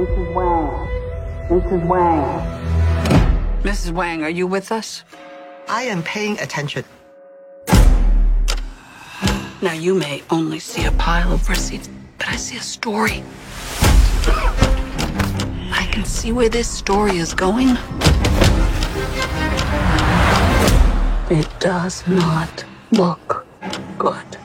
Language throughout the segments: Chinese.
Mrs. Wang. Mrs. Wang. Mrs. Wang, are you with us? I am paying attention. Now, you may only see a pile of receipts, but I see a story. I can see where this story is going. It does not look good.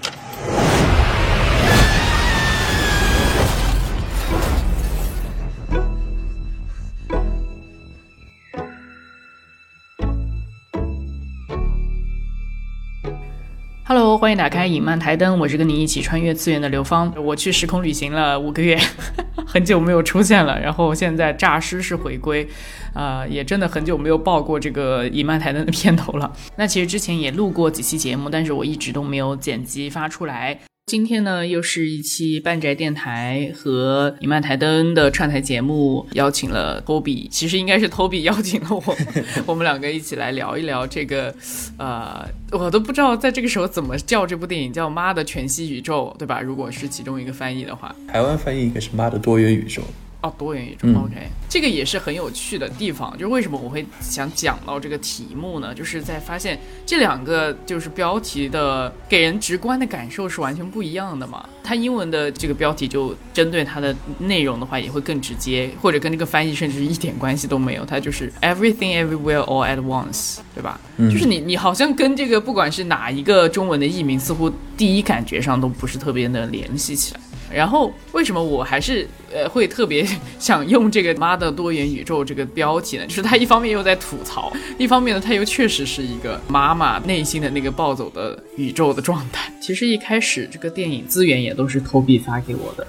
欢迎打开影漫台灯，我是跟你一起穿越次元的刘芳。我去时空旅行了五个月，很久没有出现了。然后现在诈尸是回归，啊，也真的很久没有报过这个影漫台灯的片头了。那其实之前也录过几期节目，但是我一直都没有剪辑发出来。今天呢，又是一期半宅电台和影漫台灯的串台节目，邀请了 Toby，其实应该是 Toby 邀请了我，我们两个一起来聊一聊这个，呃，我都不知道在这个时候怎么叫这部电影，叫《妈的全息宇宙》，对吧？如果是其中一个翻译的话，台湾翻译应该是“妈的多元宇宙”。哦，多元宇宙，OK，这个也是很有趣的地方。就是为什么我会想讲到这个题目呢？就是在发现这两个就是标题的给人直观的感受是完全不一样的嘛。它英文的这个标题就针对它的内容的话也会更直接，或者跟这个翻译甚至一点关系都没有。它就是 Everything Everywhere All at Once，对吧？就是你你好像跟这个不管是哪一个中文的译名，似乎第一感觉上都不是特别的联系起来。然后为什么我还是呃会特别 想用这个“妈的多元宇宙”这个标题呢？就是他一方面又在吐槽，一方面呢，他又确实是一个妈妈内心的那个暴走的宇宙的状态。其实一开始这个电影资源也都是投币发给我的，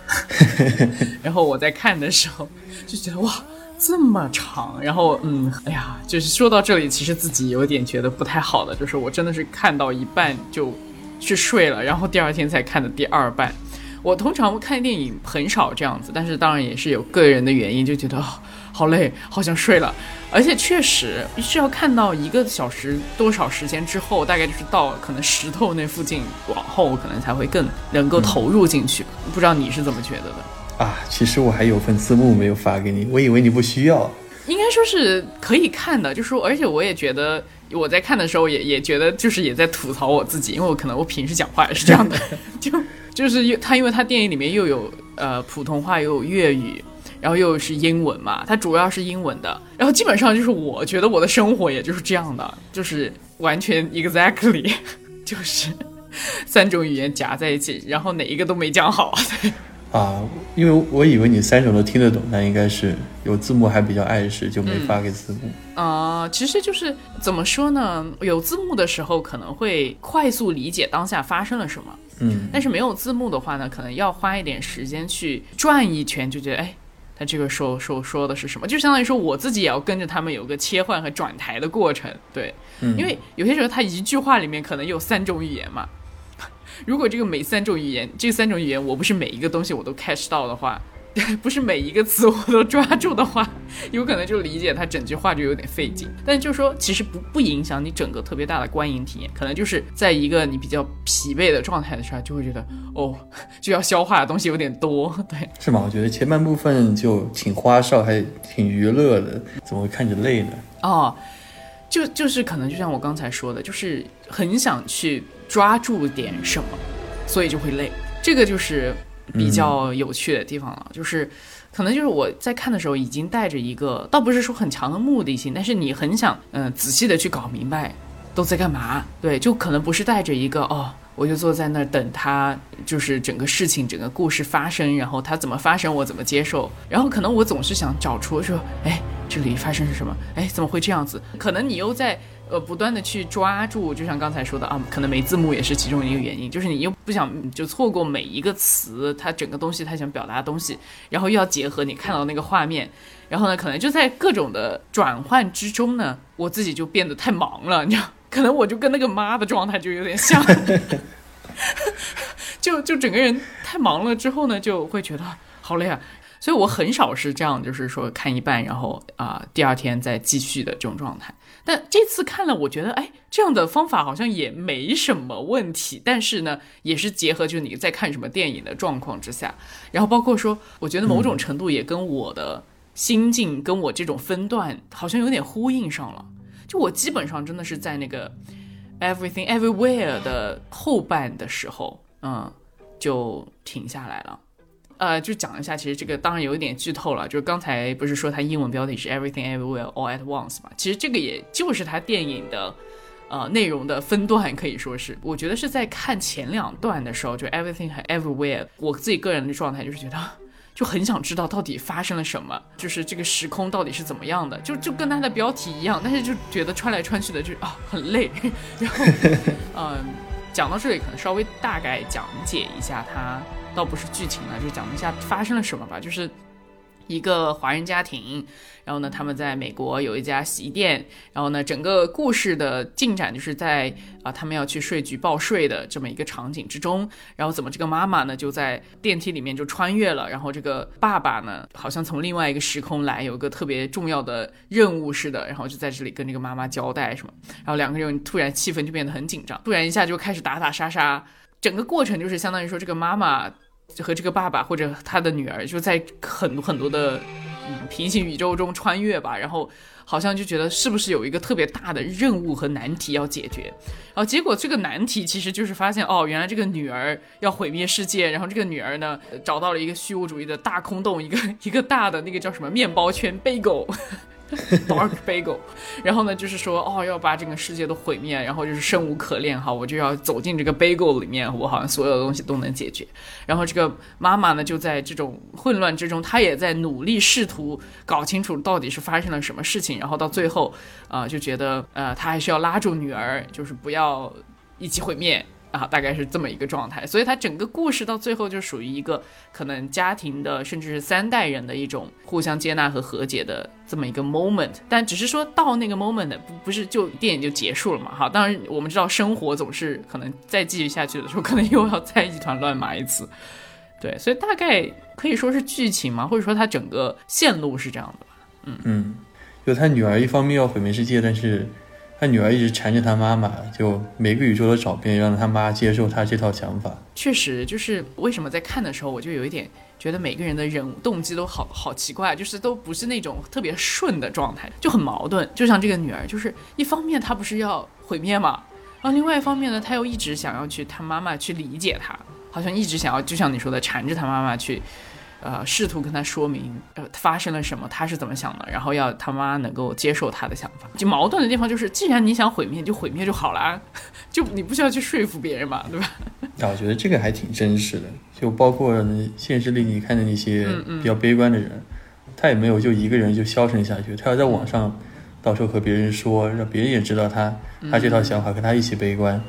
然后我在看的时候就觉得哇这么长，然后嗯哎呀，就是说到这里，其实自己有点觉得不太好的，就是我真的是看到一半就去睡了，然后第二天才看的第二半。我通常看电影很少这样子，但是当然也是有个人的原因，就觉得好累，好想睡了。而且确实是要看到一个小时多少时间之后，大概就是到可能石头那附近往后，可能才会更能够投入进去。不知道你是怎么觉得的？啊，其实我还有份字幕没有发给你，我以为你不需要。应该说是可以看的，就是说，而且我也觉得我在看的时候也也觉得就是也在吐槽我自己，因为我可能我平时讲话也是这样的，就。就是他，因为他电影里面又有呃普通话，又有粤语，然后又是英文嘛，他主要是英文的。然后基本上就是我觉得我的生活也就是这样的，就是完全 exactly 就是三种语言夹在一起，然后哪一个都没讲好。啊，因为我以为你三首都听得懂，那应该是有字幕还比较碍事，就没发给字幕。啊，其实就是怎么说呢？有字幕的时候可能会快速理解当下发生了什么。嗯，但是没有字幕的话呢，可能要花一点时间去转一圈，就觉得哎，他这个说说说的是什么？就相当于说我自己也要跟着他们有个切换和转台的过程，对，因为有些时候他一句话里面可能有三种语言嘛，如果这个每三种语言，这三种语言我不是每一个东西我都 catch 到的话。不是每一个词我都抓住的话，有可能就理解它整句话就有点费劲。但就是说其实不不影响你整个特别大的观影体验，可能就是在一个你比较疲惫的状态的时候，就会觉得哦，就要消化的东西有点多。对，是吗？我觉得前半部分就挺花哨，还挺娱乐的，怎么会看着累呢？哦，就就是可能就像我刚才说的，就是很想去抓住点什么，所以就会累。这个就是。比较有趣的地方了，就是可能就是我在看的时候已经带着一个，倒不是说很强的目的性，但是你很想嗯仔细的去搞明白都在干嘛，对，就可能不是带着一个哦，我就坐在那儿等他，就是整个事情整个故事发生，然后他怎么发生我怎么接受，然后可能我总是想找出说，哎，这里发生是什么？哎，怎么会这样子？可能你又在。呃，不断的去抓住，就像刚才说的啊，可能没字幕也是其中一个原因，就是你又不想就错过每一个词，它整个东西它想表达的东西，然后又要结合你看到那个画面，然后呢，可能就在各种的转换之中呢，我自己就变得太忙了，你知道，可能我就跟那个妈的状态就有点像，就就整个人太忙了之后呢，就会觉得好累啊。所以我很少是这样，就是说看一半，然后啊、第二天再继续的这种状态。但这次看了，我觉得哎，这样的方法好像也没什么问题。但是呢，也是结合就是你在看什么电影的状况之下，然后包括说，我觉得某种程度也跟我的心境、跟我这种分段好像有点呼应上了。就我基本上真的是在那个 Everything Everywhere 的后半的时候，嗯，就停下来了。呃，就讲一下，其实这个当然有一点剧透了，就是刚才不是说它英文标题是 Everything Everywhere All at Once 嘛？其实这个也就是它电影的呃内容的分段，可以说是，我觉得是在看前两段的时候，就 Everything 和 Everywhere，我自己个人的状态就是觉得。就很想知道到底发生了什么，就是这个时空到底是怎么样的，就就跟它的标题一样，但是就觉得穿来穿去的就啊很累，然后嗯，讲到这里可能稍微大概讲解一下它，倒不是剧情了，就讲一下发生了什么吧，就是一个华人家庭，然后呢，他们在美国有一家洗衣店，然后呢，整个故事的进展就是在啊、他们要去税局报税的这么一个场景之中，然后怎么这个妈妈呢就在电梯里面就穿越了，然后这个爸爸呢好像从另外一个时空来，有个特别重要的任务似的，然后就在这里跟这个妈妈交代什么，然后两个人突然气氛就变得很紧张，突然一下就开始打打杀杀，整个过程就是相当于说这个妈妈。就和这个爸爸或者他的女儿就在很多很多的嗯平行宇宙中穿越吧，然后好像就觉得是不是有一个特别大的任务和难题要解决，然后结果这个难题其实就是发现哦，原来这个女儿要毁灭世界，然后这个女儿呢找到了一个虚无主义的大空洞，一个 一个大的那个叫什么面包圈 bagel。Dark Bagel，然后呢，就是说，哦，要把整个世界都毁灭，然后就是生无可恋，哈，我就要走进这个 Bagel 里面，我好像所有的东西都能解决。然后这个妈妈呢，就在这种混乱之中，她也在努力试图搞清楚到底是发生了什么事情。然后到最后，啊、就觉得，呃，她还是要拉住女儿，就是不要一起毁灭。啊，大概是这么一个状态，所以它整个故事到最后就属于一个可能家庭的，甚至是三代人的一种互相接纳和和解的这么一个 moment。但只是说到那个 moment 不不是就电影就结束了嘛？哈，当然我们知道生活总是可能再继续下去的时候，可能又要再一团乱麻一次。对，所以大概可以说是剧情嘛，或者说它整个线路是这样的吧。嗯，就他女儿一方面要毁灭世界，但是他女儿一直缠着他妈妈，就每个宇宙都找遍，让他妈接受他这套想法。确实，就是为什么在看的时候，我就有一点觉得每个人的人物动机都好好奇怪，就是都不是那种特别顺的状态，就很矛盾。就像这个女儿，就是一方面她不是要毁灭嘛，然后另外一方面呢，她又一直想要去她妈妈去理解她，好像一直想要，就像你说的，缠着她妈妈去。呃，试图跟他说明，呃，发生了什么，他是怎么想的，然后要他妈能够接受他的想法。就矛盾的地方就是，既然你想毁灭，就毁灭就好了啊，就你不需要去说服别人嘛，对吧？啊，我觉得这个还挺真实的，就包括现实里你看的那些比较悲观的人，他也没有就一个人就消沉下去，他要在网上到时候和别人说，让别人也知道他他这套想法，跟他一起悲观。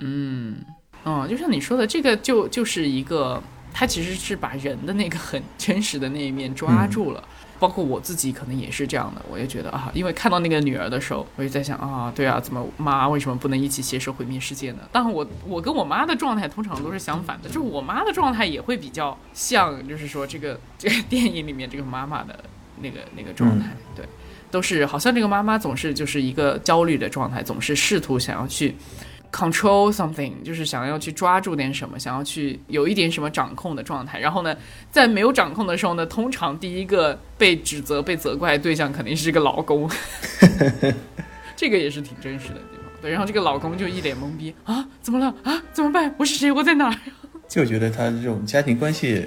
嗯，哦，就像你说的，这个就就是一个，他其实是把人的那个很真实的那一面抓住了。包括我自己可能也是这样的，我也觉得啊，因为看到那个女儿的时候，我就在想啊，对啊，怎么妈为什么不能一起携手毁灭世界呢？但我我跟我妈的状态通常都是相反的，就是我妈的状态也会比较像，就是说这个这个电影里面这个妈妈的那个那个状态，对，都是好像这个妈妈总是就是一个焦虑的状态，总是试图想要去。Control something 就是想要去抓住点什么，想要去有一点什么掌控的状态。然后呢，在没有掌控的时候呢，通常第一个被指责、被责怪的对象肯定是这个老公。这个也是挺真实的地方。对，然后这个老公就一脸懵逼啊，怎么了啊？怎么办？我是谁？我在哪儿？就觉得他这种家庭关系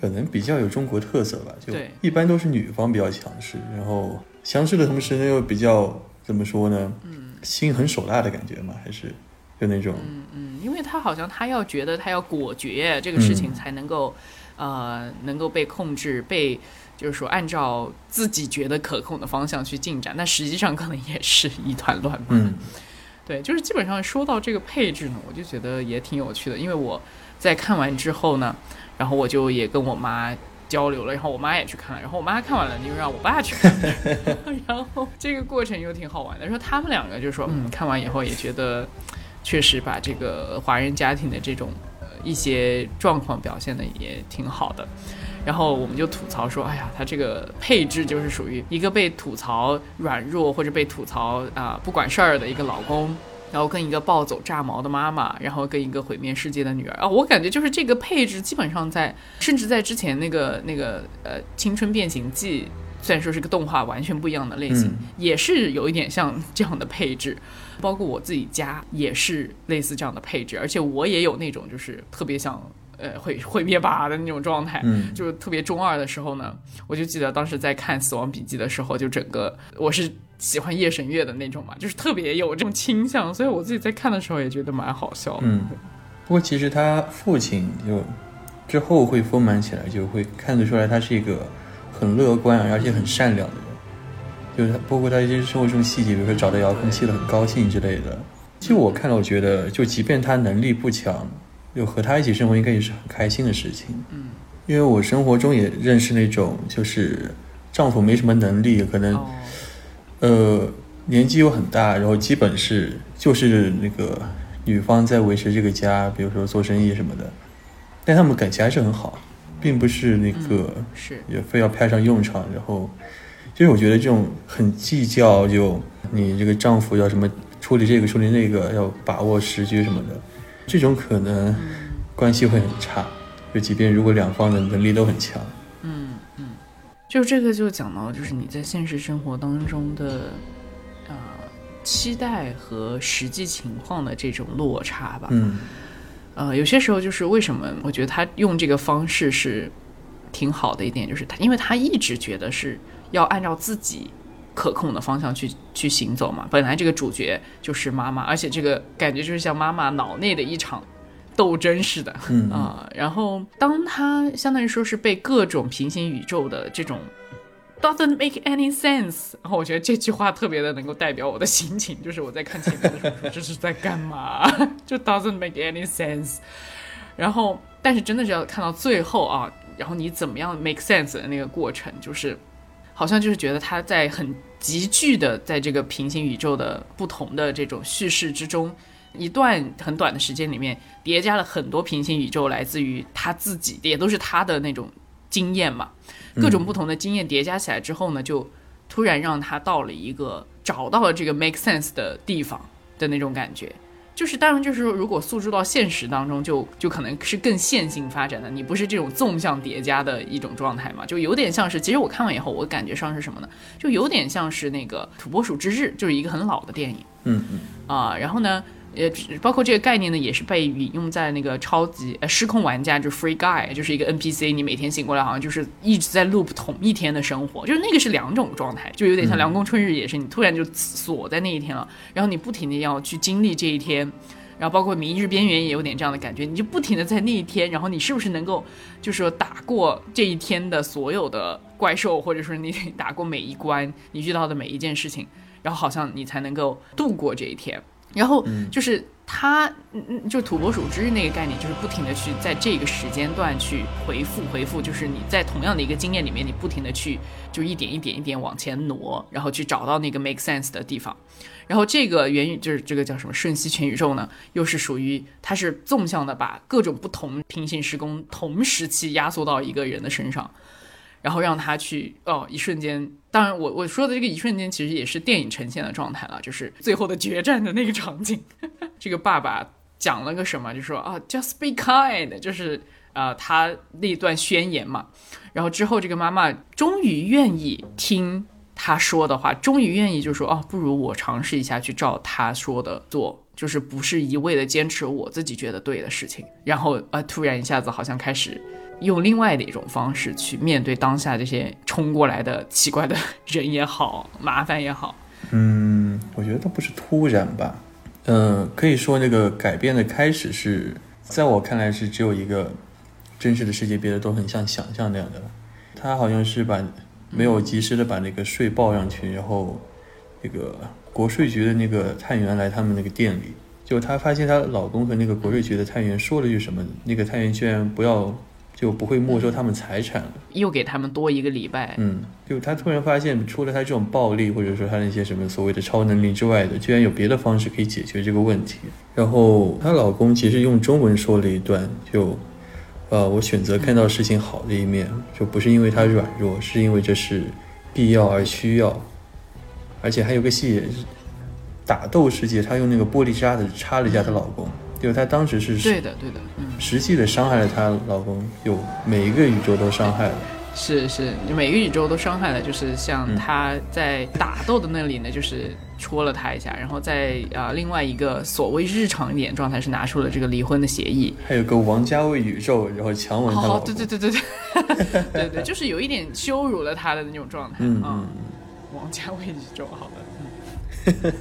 可能比较有中国特色吧，就一般都是女方比较强势，然后强势的同时呢又比较怎么说呢？嗯，心狠手辣的感觉嘛，还是就那种嗯嗯，因为他好像他要觉得他要果决这个事情才能够，呃，能够被控制，被就是说按照自己觉得可控的方向去进展，但实际上可能也是一团乱麻。嗯对，就是基本上说到这个配置呢，我就觉得也挺有趣的，因为我在看完之后呢，然后我就也跟我妈交流了，然后我妈也去看了，然后我妈看完了又让我爸去看，然后这个过程又挺好玩的。说他们两个就说，嗯，看完以后也觉得确实把这个华人家庭的这种。一些状况表现的也挺好的。然后我们就吐槽说，哎呀，他这个配置就是属于一个被吐槽软弱或者被吐槽啊不管事儿的一个老公，然后跟一个暴走炸毛的妈妈，然后跟一个毁灭世界的女儿啊，我感觉就是这个配置基本上在，甚至在之前那个那个呃青春变形记，虽然说是个动画，完全不一样的类型，也是有一点像 这样的配置，包括我自己家也是类似这样的配置，而且我也有那种就是特别像。呃，会会灭霸的那种状态，嗯，就是特别中二的时候呢，我就记得当时在看《死亡笔记》的时候，就整个我是喜欢夜神月的那种嘛，就是特别有这种倾向，所以我自己在看的时候也觉得蛮好笑。嗯，不过其实他父亲就之后会丰满起来，就会看得出来他是一个很乐观而且很善良的人，就是他包括他一些生活中细节，比如说找到遥控器了很高兴之类的。其实我看了，我觉得就即便他能力不强。就和他一起生活应该也是很开心的事情。嗯，因为我生活中也认识那种，就是丈夫没什么能力，可能，呃，年纪又很大，然后基本是就是那个女方在维持这个家，比如说做生意什么的，但他们感情还是很好，并不是那个是也非要派上用场。然后，就是我觉得这种很计较，就你这个丈夫要什么处理这个处理那个，要把握时局什么的。这种可能关系会很差，就即便如果两方的能力都很强，嗯嗯，就这个就讲到就是你在现实生活当中的啊期待和实际情况的这种落差吧，嗯，呃，有些时候就是为什么我觉得他用这个方式是挺好的一点，就是他因为他一直觉得是要按照自己。可控的方向去去行走嘛。本来这个主角就是妈妈，而且这个感觉就是像妈妈脑内的一场斗争似的啊。然后当他相当于说是被各种平行宇宙的这种 doesn't make any sense，然后我觉得这句话特别的能够代表我的心情，就是我在看前面的时候说，这是在干嘛？就 doesn't make any sense。然后，但是真的是要看到最后啊，然后你怎么样 make sense 的那个过程，就是好像就是觉得他在很。急剧的在这个平行宇宙的不同的这种叙事之中，一段很短的时间里面叠加了很多平行宇宙，来自于他自己，也都是他的那种经验嘛。各种不同的经验叠加起来之后呢，就突然让他到了一个找到了这个 make sense 的地方的那种感觉。就是当然，就是说，如果诉诸到现实当中，就就可能是更线性发展的。你不是这种纵向叠加的一种状态嘛？就有点像是，其实我看完以后，我感觉上是什么呢？就有点像是那个《土拨鼠之日》，就是一个很老的电影。嗯嗯。啊，然后呢？呃，包括这个概念呢，也是被引用在那个超级呃失控玩家，就是 Free Guy，就是一个 NPC，你每天醒过来好像就是一直在 loop 同一天的生活，就是那个是两种状态，就有点像《凉宫春日》，也是你突然就锁在那一天了，然后你不停的要去经历这一天，然后包括《明日边缘》也有点这样的感觉，你就不停的在那一天，然后你是不是能够就是说打过这一天的所有的怪兽，或者说你打过每一关，你遇到的每一件事情，然后好像你才能够度过这一天。然后就是他，嗯嗯，就土拨鼠之日那个概念，就是不停的去在这个时间段去回复回复，就是你在同样的一个经验里面，你不停的去就一点一点一点往前挪，然后去找到那个 make sense 的地方。然后这个元宇就是这个叫什么瞬息全宇宙呢，又是属于它是纵向的，把各种不同平行时空同时期压缩到一个人的身上。然后让他去哦，一瞬间，当然我我说的这个一瞬间，其实也是电影呈现的状态了，就是最后的决战的那个场景。这个爸爸讲了个什么，就说啊，just be kind，就是啊他那段宣言嘛。然后之后这个妈妈终于愿意听他说的话，终于愿意就说哦，不如我尝试一下去照他说的做，就是不是一味的坚持我自己觉得对的事情。然后啊，突然一下子好像开始。用另外的一种方式去面对当下这些冲过来的奇怪的人也好，麻烦也好。嗯，我觉得倒不是突然吧。嗯，可以说那个改变的开始是在我看来是只有一个真实的世界，别的都很像想象那样的。他好像是把没有及时的把那个税报上去，然后那个国税局的那个探员来他们那个店里，就她发现她老公和那个国税局的探员说了句什么，那个探员居然不要。就不会没收他们财产了。又给他们多一个礼拜。嗯，就他突然发现，除了他这种暴力，或者说他那些什么所谓的超能力之外的，居然有别的方式可以解决这个问题。然后她老公其实用中文说了一段，就，呃，我选择看到事情好的一面，就不是因为他软弱，是因为这是必要而需要。而且还有个细节是，打斗世界，她用那个玻璃渣子插了一下她老公，就她当时是对的，对的，嗯，实际的伤害了她老公，有每一个宇宙都伤害了。是是，每个宇宙都伤害了，就是像她在打斗的那里呢，就是戳了他一下，然后在啊另外一个所谓日常一点状态是拿出了这个离婚的协议，还有个王家卫宇宙，然后强吻他老哦，公。对对对对对，对对，就是有一点羞辱了他的那种状态，嗯王家卫宇宙，好的，嗯，对，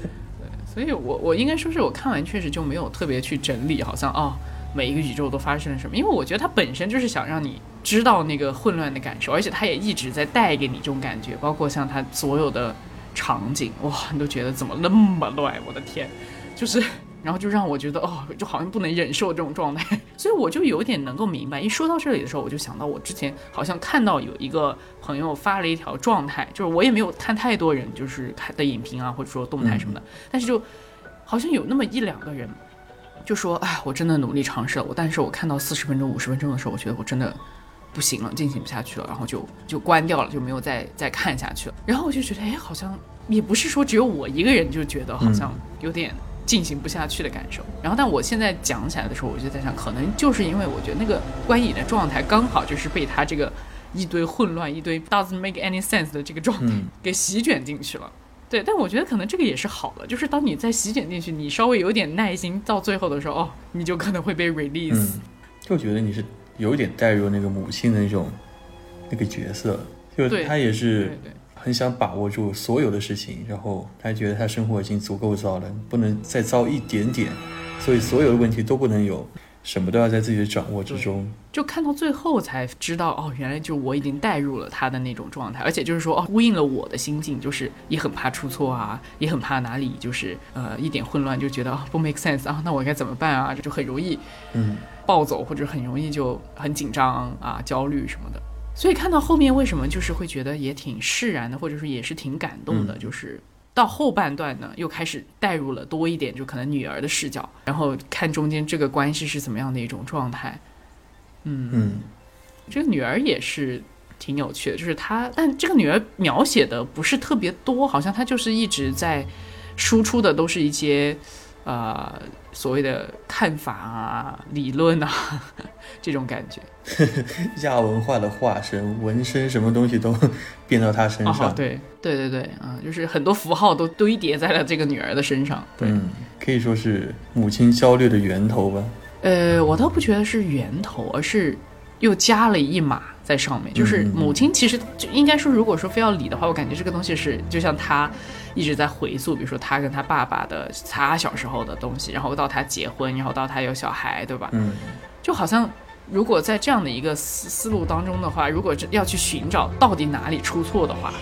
所以我我应该说是我看完确实就没有特别去整理，好像哦每一个宇宙都发生了什么，因为我觉得它本身就是想让你知道那个混乱的感受，而且它也一直在带给你这种感觉，包括像它所有的场景，哇，你都觉得怎么那么乱，我的天，就是。然后就让我觉得哦，就好像不能忍受这种状态，所以我就有点能够明白。一说到这里的时候，我就想到我之前好像看到有一个朋友发了一条状态，就是我也没有看太多人就是看的影评啊，或者说动态什么的，但是就好像有那么一两个人就说：“哎，我真的努力尝试了，我但是我看到四十分钟、五十分钟的时候，我觉得我真的不行了，进行不下去了，然后就就关掉了，就没有再再看下去了。然后我就觉得，哎，好像也不是说只有我一个人就觉得好像有点进行不下去的感受。然后，但我现在讲起来的时候，我就在想，可能就是因为我觉得那个观影的状态刚好就是被他这个一堆混乱、一堆 doesn't make any sense 的这个状态嗯给席卷进去了。对，但我觉得可能这个也是好的，就是当你在席卷进去，你稍微有点耐心，到最后的时候，哦，你就可能会被 release。嗯，就觉得你是有点带入那个母亲的那种那个角色，就对她也对是对很想把握住所有的事情，然后他觉得他生活已经足够糟了，不能再糟一点点，所以所有的问题都不能有，什么都要在自己的掌握之中。就看到最后才知道，哦，原来就我已经带入了他的那种状态，而且就是说，哦，呼应了我的心境，就是也很怕出错啊，也很怕哪里就是呃一点混乱，就觉得啊不 make sense 啊，那我该怎么办啊？就很容易嗯，暴走，或者很容易就很紧张啊、焦虑什么的。所以看到后面，为什么就是会觉得也挺释然的，或者说也是挺感动的，嗯就是到后半段呢，又开始带入了多一点，就可能女儿的视角，然后看中间这个关系是怎么样的一种状态。嗯嗯，这个女儿也是挺有趣的，就是她，但这个女儿描写的不是特别多，好像她就是一直在输出的都是一些呃所谓的看法啊、理论啊 这种感觉。亚文化的化身，纹身什么东西都 变到她身哦，上。对对对对，啊、就是很多符号都堆叠在了这个女儿的身上。对，嗯，可以说是母亲焦虑的源头吧。呃，我倒不觉得是源头，而是又加了一码在上面。就是母亲其实就应该说，如果说非要理的话，我感觉这个东西是就像他一直在回溯，比如说他跟他爸爸的他小时候的东西，然后到他结婚，然后到他有小孩，对吧？嗯，就好像如果在这样的一个思思路当中的话，如果要去寻找到底哪里出错的话，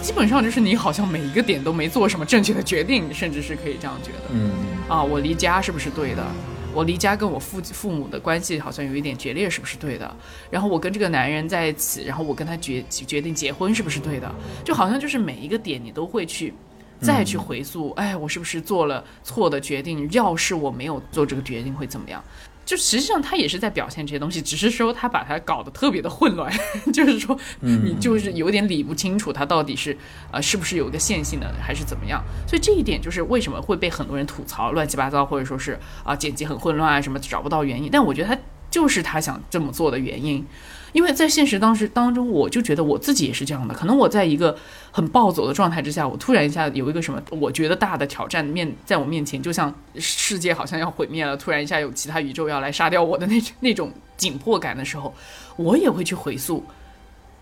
基本上就是你好像每一个点都没做什么正确的决定，甚至是可以这样觉得。嗯，啊，我离家是不是对的？我离家跟我父父母的关系好像有一点决裂，是不是对的？然后我跟这个男人在一起，然后我跟他决决定结婚，是不是对的？就好像就是每一个点你都会去再去回溯，哎，我是不是做了错的决定？要是我没有做这个决定会怎么样？就实际上他也是在表现这些东西，只是说他把它搞得特别的混乱，就是说你就是有点理不清楚他到底是呃是不是有一个线性的还是怎么样。所以这一点就是为什么会被很多人吐槽乱七八糟，或者说是啊、剪辑很混乱啊什么找不到原因。但我觉得他就是他想这么做的原因。因为在现实当时当中，我就觉得我自己也是这样的。可能我在一个很暴走的状态之下，我突然一下有一个什么我觉得大的挑战面在我面前，就像世界好像要毁灭了，突然一下有其他宇宙要来杀掉我的那那种紧迫感的时候，我也会去回溯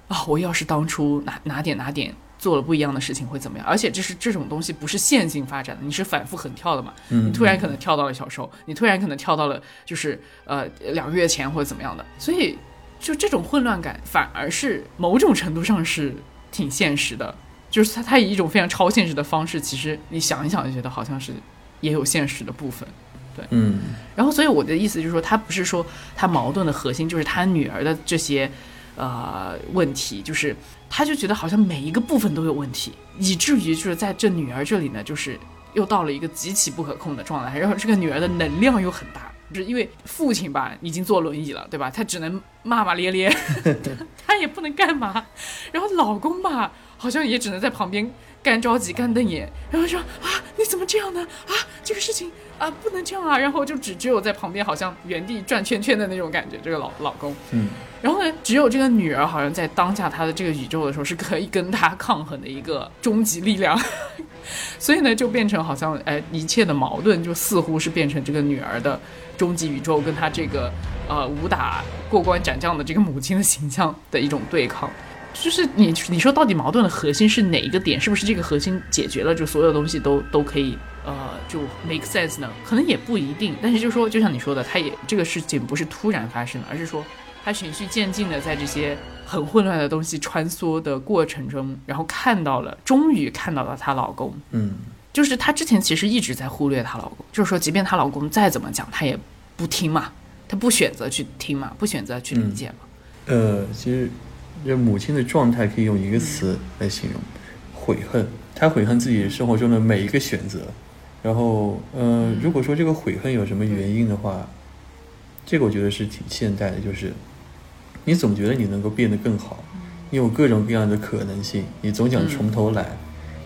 啊，我要是当初哪哪点哪点。做了不一样的事情会怎么样？而且这是这种东西不是线性发展的，你是反复横跳的嘛？你突然可能跳到了小时候，你突然可能跳到了就是呃两个月前或者怎么样的，所以就这种混乱感反而是某种程度上是挺现实的，就是它它以一种非常超现实的方式，其实你想一想就觉得好像是也有现实的部分。对，嗯然后所以我的意思就是说，他不是说他矛盾的核心就是他女儿的这些呃问题，就是他就觉得好像每一个部分都有问题，以至于就是在这女儿这里呢，就是又到了一个极其不可控的状态，然后这个女儿的能量又很大。就是因为父亲吧已经坐轮椅了，对吧？他只能骂骂咧咧，他也不能干嘛。然后老公吧，好像也只能在旁边干着急、干瞪眼，然后说啊，你怎么这样呢？啊，这个事情啊不能这样啊。然后就只只有在旁边好像原地转圈圈的那种感觉，这个老老公。嗯，然后呢，只有这个女儿好像在当下她的这个宇宙的时候是可以跟她抗衡的一个终极力量。所以呢，就变成好像哎，一切的矛盾就似乎是变成这个女儿的终极宇宙跟他这个呃武打过关斩将的这个母亲的形象的一种对抗。就是你你说到底矛盾的核心是哪一个点？是不是这个核心解决了，就所有东西都都可以呃就 make sense 呢？可能也不一定。但是就说就像你说的，他也这个事情不是突然发生的，而是说他循序渐进的在这些很混乱的东西穿梭的过程中，然后看到了，终于看到了她老公。嗯就是她之前其实一直在忽略她老公，就是说，即便她老公再怎么讲，她也不听嘛，她不选择去听嘛，不选择去理解嘛。呃，其实这母亲的状态可以用一个词来形容，悔恨。她悔恨自己生活中的每一个选择。然后，呃，如果说这个悔恨有什么原因的话，这个我觉得是挺现代的，就是你总觉得你能够变得更好，你有各种各样的可能性，你总想从头来。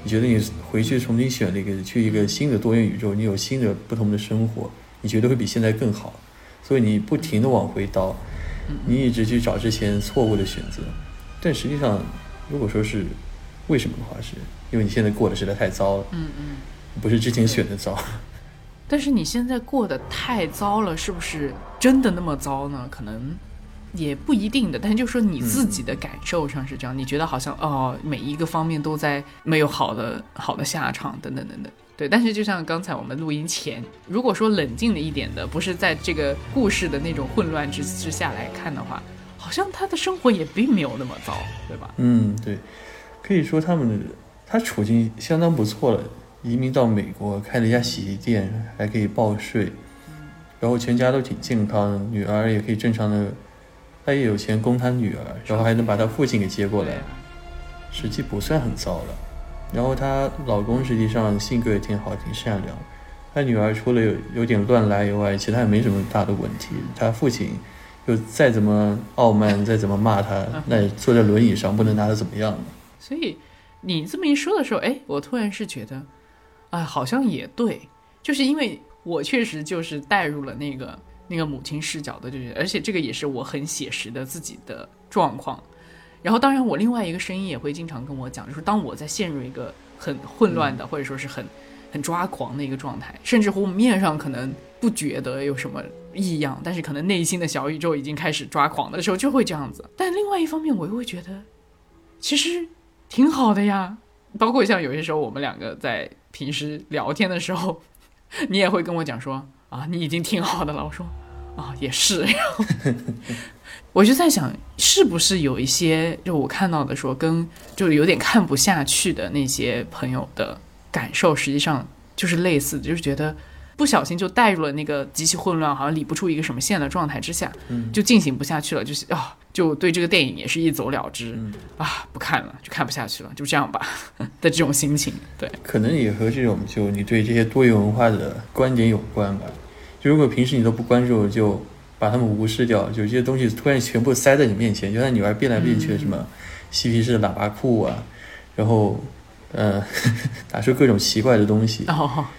你觉得你回去重新选了一个去一个新的多元宇宙，你有新的不同的生活，你觉得会比现在更好，所以你不停的往回倒，你一直去找之前错误的选择，但实际上，如果说是为什么的话，是因为你现在过得实在太糟了，嗯嗯。不是之前选的糟。但是你现在过得太糟了，是不是真的那么糟呢？可能也不一定的。但是就说你自己的感受上是这样，你觉得好像哦，每一个方面都在没有好的好的下场，等等等等。对，但是就像刚才我们录音前，如果说冷静的一点的，不是在这个故事的那种混乱之之下来看的话，好像他的生活也并没有那么糟，对吧？嗯，对，可以说他们的他处境相当不错了。移民到美国，开了一家洗衣店，还可以报税，然后全家都挺健康，女儿也可以正常的，他也有钱供他女儿，然后还能把他父亲给接过来，实际不算很糟了。然后她老公实际上性格也挺好，挺善良。她女儿除了有有点乱来以外，其他也没什么大的问题。她父亲又再怎么傲慢，再怎么骂她，那也坐在轮椅上，不能拿她怎么样。所以你这么一说的时候，哎，我突然是觉得。啊，好像也对，就是因为我确实就是带入了那个那个母亲视角的，就是而且这个也是我很写实的自己的状况。然后，当然我另外一个声音也会经常跟我讲，就是当我在陷入一个很混乱的，或者说是很很抓狂的一个状态，甚至乎面上可能不觉得有什么异样，但是可能内心的小宇宙已经开始抓狂的时候，就会这样子。但另外一方面，我又会觉得其实挺好的呀。包括像有些时候我们两个在。平时聊天的时候，你也会跟我讲说啊，你已经挺好的了。我说啊，也是。然后我就在想，是不是有一些就我看到的说，跟就有点看不下去的那些朋友的感受，实际上就是类似的，就是觉得。不小心就带入了那个极其混乱，好像理不出一个什么线的状态之下，就进行不下去了，就是啊，就对这个电影也是一走了之，啊，不看了，就看不下去了，就这样吧 的这种心情。对，可能也和这种就你对这些多元文化的观点有关吧。就如果平时你都不关注，就把他们无视掉，就这些东西突然全部塞在你面前，就像女儿变来变去的什么嬉皮士的喇叭裤啊，然后呃，打出各种奇怪的东西。哦。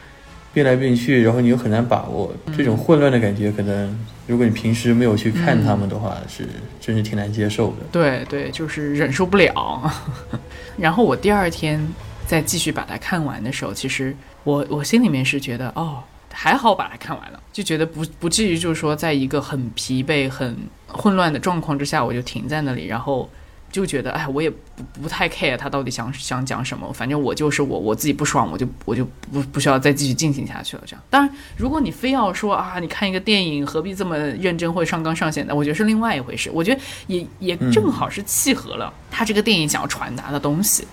变来变去，然后你又很难把握这种混乱的感觉，可能如果你平时没有去看他们的话，是真是挺难接受的。对对，就是忍受不了。然后我第二天再继续把它看完的时候，其实我我心里面是觉得，哦，还好把它看完了，就觉得不不至于就是说在一个很疲惫、很混乱的状况之下，我就停在那里，然后。就觉得哎，我也不不太 care 他到底想想讲什么，反正我就是我，我自己不爽，我就 我就不不需要再继续进行下去了。这样，当然，如果你非要说啊，你看一个电影何必这么认真或上纲上线的，我觉得是另外一回事。我觉得也也正好是契合了他这个电影想要传达的东西。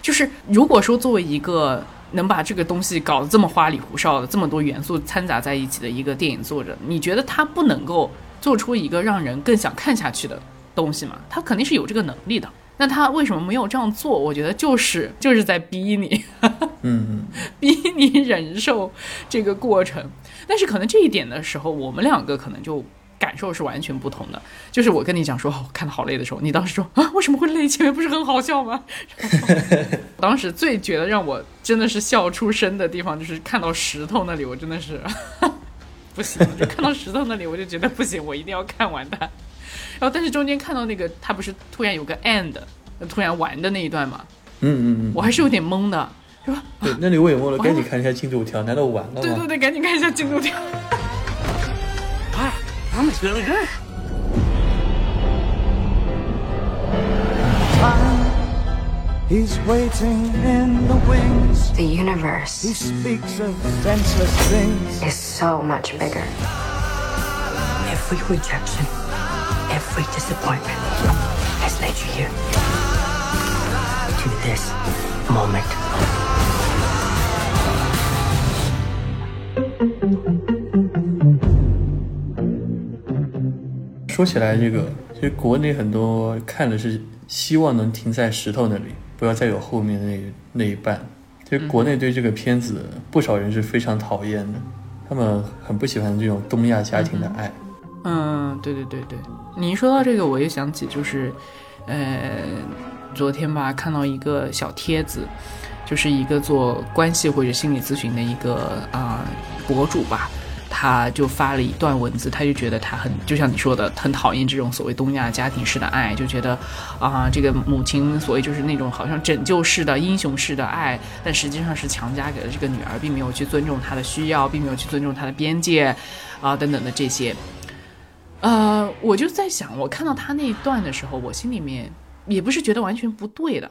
就是如果说作为一个能把这个东西搞得这么花里胡哨的，这么多元素掺杂在一起的一个电影作者，你觉得他不能够做出一个让人更想看下去的东西吗？他肯定是有这个能力的。那他为什么没有这样做？我觉得就是就是在逼你，嗯，逼你忍受这个过程。但是可能这一点的时候，我们两个可能就。感受是完全不同的。就是我跟你讲说，我看的好累的时候，你当时说啊，为什么会累？前面不是很好笑吗？当时最觉得让我真的是笑出声的地方，就是看到石头那里，我真的是 不行。就看到石头那里，我就觉得不行，我一定要看完它。然后，但是中间看到那个，他不是突然有个 end，突然完的那一段嘛？嗯嗯嗯，我还是有点懵的，是吧？对，那里我也懵了，赶紧看一下进度条，难道完了吗？对对对，赶紧看一下进度条。I'm really good. He's waiting in the wings. The universe He speaks of senseless things. is so much bigger. Every rejection, every disappointment has led you here. To this moment. 说起来，这个其实国内很多看的是希望能停在石头那里，不要再有后面的那那一半。其实国内对这个片子，不少人是非常讨厌的，他们很不喜欢这种东亚家庭的爱。嗯，对对对对，你一说到这个，我又想起就是，呃，昨天吧看到一个小帖子，就是一个做关系或者心理咨询的一个啊、博主吧。他就发了一段文字，他就觉得他很，就像你说的，很讨厌这种所谓东亚家庭式的爱，就觉得啊，这个母亲所谓就是那种好像拯救式的英雄式的爱，但实际上是强加给了这个女儿，并没有去尊重她的需要，并没有去尊重她的边界，啊等等的这些。呃，我就在想，我看到他那一段的时候，我心里面也不是觉得完全不对的。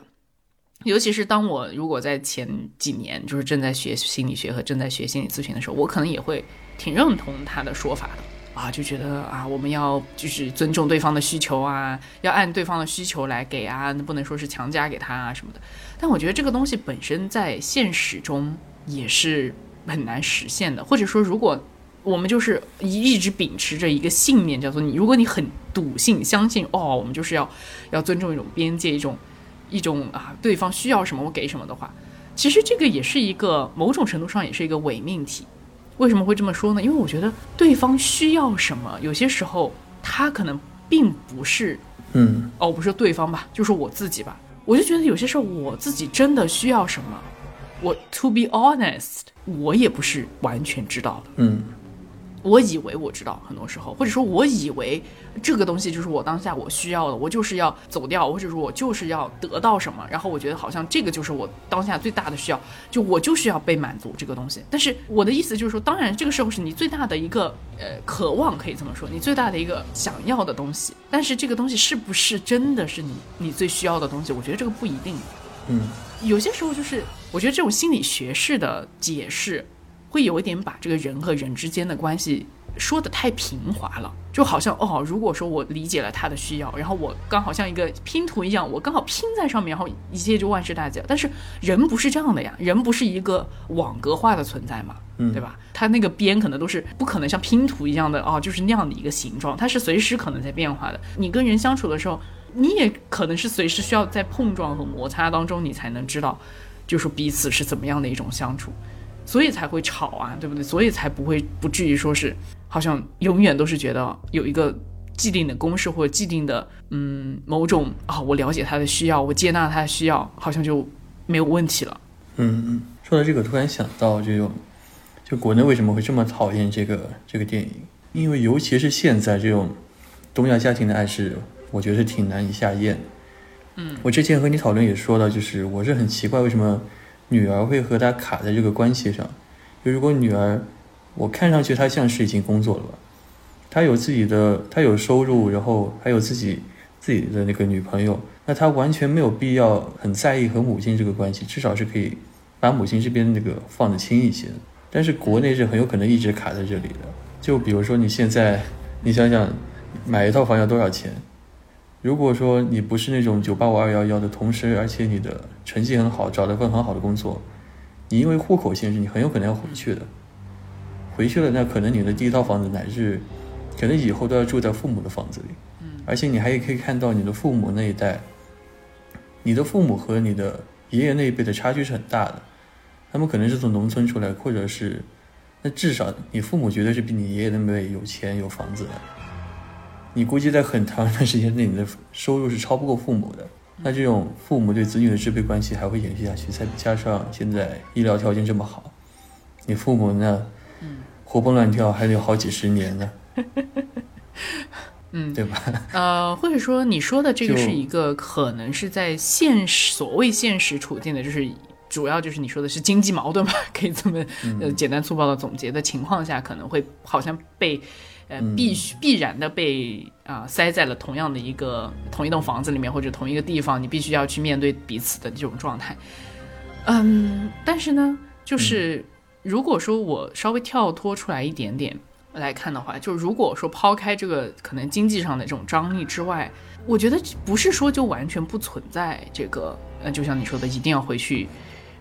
尤其是当我如果在前几年就是正在学心理学和正在学心理咨询的时候，我可能也会挺认同他的说法的啊，就觉得啊，我们要就是尊重对方的需求啊，要按对方的需求来给啊，不能说是强加给他啊什么的。但我觉得这个东西本身在现实中也是很难实现的，或者说，如果我们就是一一直秉持着一个信念，叫做你，如果你很笃信相信哦，我们就是要要尊重一种边界，一种。一种啊，对方需要什么我给什么的话，其实这个也是一个某种程度上也是一个伪命题。为什么会这么说呢？因为我觉得对方需要什么，有些时候他可能并不是，嗯，哦，不是对方吧，就是我自己吧。我就觉得有些时候我自己真的需要什么，我 to be honest，我也不是完全知道的。嗯。我以为我知道，很多时候，或者说我以为这个东西就是我当下我需要的，我就是要走掉，或者说我就是要得到什么，然后我觉得好像这个就是我当下最大的需要，就我就需要被满足这个东西。但是我的意思就是说，当然这个时候是你最大的一个呃渴望，可以这么说，你最大的一个想要的东西。但是这个东西是不是真的是你你最需要的东西？我觉得这个不一定。嗯，有些时候就是我觉得这种心理学式的解释。会有一点把这个人和人之间的关系说的太平滑了，就好像哦，如果说我理解了他的需要，然后我刚好像一个拼图一样，我刚好拼在上面，然后一切就万事大吉了。但是人不是这样的呀，人不是一个网格化的存在嘛，对吧？它那个边可能都是不可能像拼图一样的哦，就是那样的一个形状，它是随时可能在变化的。你跟人相处的时候，你也可能是随时需要在碰撞和摩擦当中，你才能知道，就是彼此是怎么样的一种相处。所以才会吵啊，对不对？所以才不会不至于说是好像永远都是觉得有一个既定的公式或者既定的嗯某种啊，我了解他的需要，我接纳他的需要，好像就没有问题了。嗯嗯，说到这个，突然想到这种，就国内为什么会这么讨厌这个这个电影？因为尤其是现在这种东亚家庭的爱是，我觉得是挺难以下咽。嗯，我之前和你讨论也说到，就是我是很奇怪为什么。女儿会和他卡在这个关系上，就如果女儿，我看上去她像是已经工作了吧，她有自己的，她有收入，然后还有自己自己的那个女朋友，那她完全没有必要很在意和母亲这个关系，至少是可以把母亲这边那个放得轻一些。但是国内是很有可能一直卡在这里的，就比如说你现在，你想想，买一套房要多少钱？如果说你不是那种九八五二幺幺的同时，而且你的成绩很好，找了份很好的工作，你因为户口限制，你很有可能要回去的。回去了，那可能你的第一套房子乃至可能以后都要住在父母的房子里。嗯，而且你还可以看到你的父母那一代，你的父母和你的爷爷那一辈的差距是很大的。他们可能是从农村出来，或者是，那至少你父母绝对是比你爷爷那辈有钱有房子的。你估计在很长一段时间内，你的收入是超不过父母的。那这种父母对子女的支配关系还会延续下去，再加上现在医疗条件这么好，你父母呢，活蹦乱跳还得有好几十年呢。嗯，对吧？呃，或者说你说的这个是一个可能是在现实所谓现实处境的，就是主要就是你说的是经济矛盾吧，可以这么呃简单粗暴的总结的情况下，可能会好像被呃必须必然的被啊、塞在了同样的一个同一栋房子里面或者同一个地方，你必须要去面对彼此的这种状态。嗯，但是呢，就是如果说我稍微跳脱出来一点点来看的话，就如果说抛开这个可能经济上的这种张力之外，我觉得不是说就完全不存在这个，呃，就像你说的，一定要回去，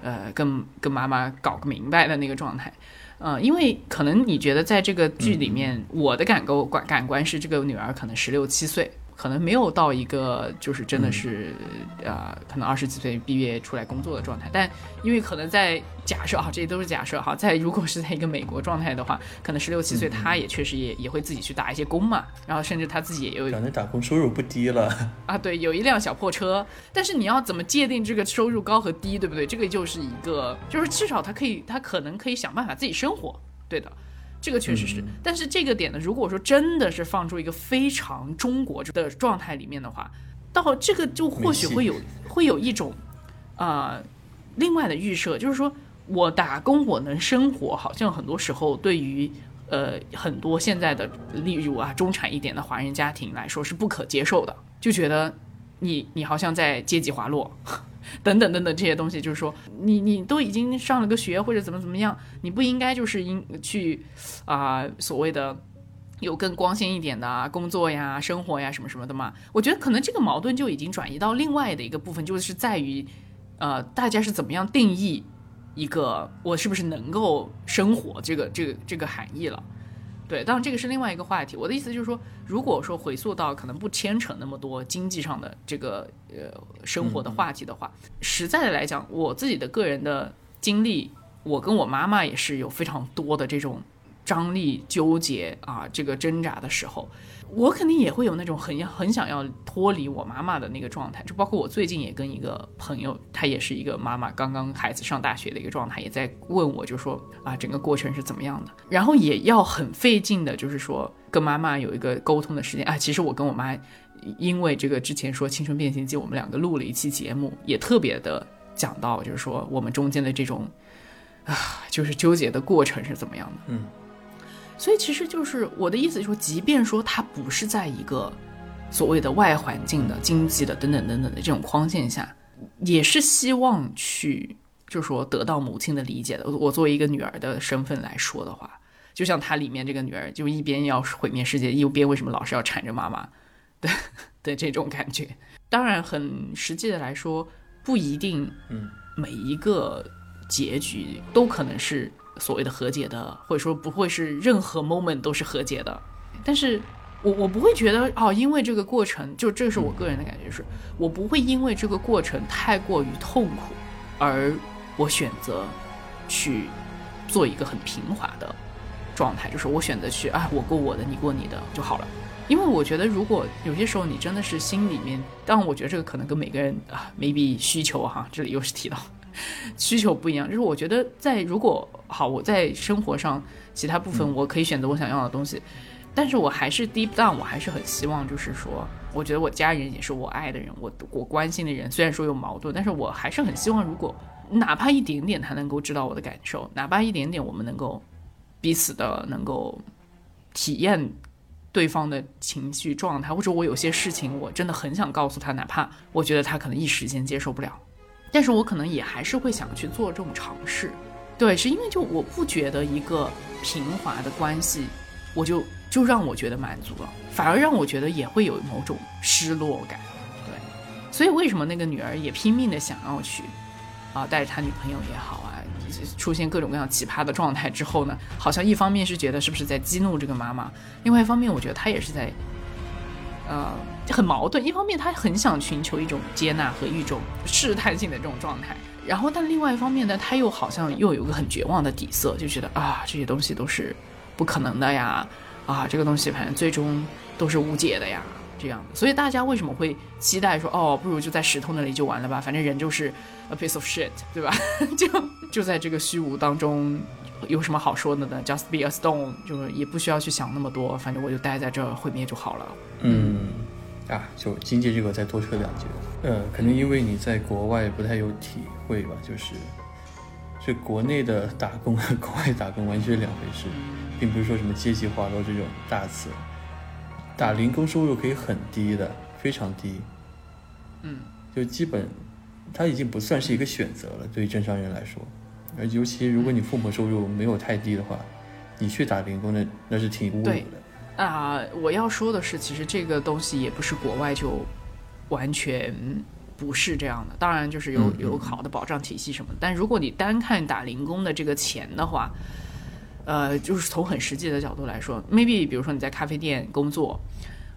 呃，跟跟妈妈搞个明白的那个状态。呃，因为可能你觉得在这个剧里面，我的感够感感官是这个女儿可能十六七岁，可能没有到一个就是真的是、呃，可能二十几岁毕业出来工作的状态。但因为可能在假设啊，这些都是假设哈，在如果是在一个美国状态的话，可能十六七岁他也确实也也会自己去打一些工嘛，然后甚至他自己也有反正打工收入不低了。啊，对，有一辆小破车，但是你要怎么界定这个收入高和低，对不对？这个就是一个，就是至少他可以，他可能可以想办法自己生活，对的，这个确实是。但是这个点呢，如果说真的是放出一个非常中国的状态里面的话，到这个就或许会有会有一种，呃，另外的预设，就是说我打工我能生活，好像很多时候对于。呃，很多现在的例如啊，中产一点的华人家庭来说是不可接受的，就觉得你你好像在阶级滑落，等等等等这些东西，就是说你你都已经上了个学或者怎么怎么样，你不应该就是应去啊、所谓的有更光鲜一点的工作呀、生活呀什么什么的嘛。我觉得可能这个矛盾就已经转移到另外的一个部分，就是在于呃大家是怎么样定义。一个我是不是能够生活这个这个这个含义了，对，当然这个是另外一个话题。我的意思就是说，如果说回溯到可能不牵扯那么多经济上的这个呃生活的话题的话，实在的来讲，我自己的个人的经历，我跟我妈妈也是有非常多的这种张力、纠结啊，这个挣扎的时候。我肯定也会有那种很很想要脱离我妈妈的那个状态，就包括我最近也跟一个朋友，她也是一个妈妈，刚刚孩子上大学的一个状态，也在问我，就说啊，整个过程是怎么样的，然后也要很费劲的，就是说跟妈妈有一个沟通的时间啊。其实我跟我妈，因为这个之前说《青春变形记》，我们两个录了一期节目，也特别的讲到，就是说我们中间的这种啊，就是纠结的过程是怎么样的，嗯。所以其实就是我的意思，说即便说他不是在一个所谓的外环境的经济的等等等等的这种框线下，也是希望去就是说得到母亲的理解的。我作为一个女儿的身份来说的话，就像她里面这个女儿，就一边要毁灭世界，一边为什么老是要缠着妈妈的 的这种感觉。当然，很实际的来说，不一定，嗯，每一个结局都可能是。所谓的和解的，或者说不会是任何 moment 都是和解的，但是我我不会觉得哦，因为这个过程，就这是我个人的感觉是，我不会因为这个过程太过于痛苦，而我选择去做一个很平滑的状态，就是我选择去啊，我过我的，你过你的就好了。因为我觉得，如果有些时候你真的是心里面，当然我觉得这个可能跟每个人啊，maybe 需求哈，这里又是提到。需求不一样，就是我觉得在如果好，我在生活上其他部分我可以选择我想要的东西，但是我还是 deep down，我还是很希望就是说，我觉得我家人也是我爱的人，我我关心的人，虽然说有矛盾，但是我还是很希望，如果哪怕一点点他能够知道我的感受，哪怕一点点我们能够彼此的能够体验对方的情绪状态，或者我有些事情我真的很想告诉他，哪怕我觉得他可能一时间接受不了。但是我可能也还是会想去做这种尝试，对，是因为就我不觉得一个平滑的关系，我就就让我觉得满足了，反而让我觉得也会有某种失落感，对，所以为什么那个女儿也拼命的想要去，啊，带着他女朋友也好啊，出现各种各样奇葩的状态之后呢，好像一方面是觉得是不是在激怒这个妈妈，另外一方面我觉得他也是在，呃，很矛盾。一方面他很想寻求一种接纳和一种试探性的这种状态，然后但另外一方面呢，他又好像又有个很绝望的底色，就觉得啊这些东西都是不可能的呀，啊这个东西反正最终都是无解的呀。这样，所以大家为什么会期待说，哦，不如就在石头那里就完了吧，反正人就是 a piece of shit，对吧？就就在这个虚无当中，有什么好说的呢？Just be a stone，就是也不需要去想那么多，反正我就待在这毁灭就好了。嗯，啊，就经济这个再多说两句，呃，可能因为你在国外不太有体会吧，就是这国内的打工和国外打工完全是两回事，并不是说什么阶级划落这种大词。打零工收入可以很低的，非常低，嗯，就基本，它已经不算是一个选择了，对于正常人来说，而尤其如果你父母收入没有太低的话，你去打零工那那是挺侮辱的。啊，我要说的是，其实这个东西也不是国外就完全不是这样的，当然就是有有好的保障体系什么，但如果你单看打零工的这个钱的话。呃，就是从很实际的角度来说，maybe 比如说你在咖啡店工作。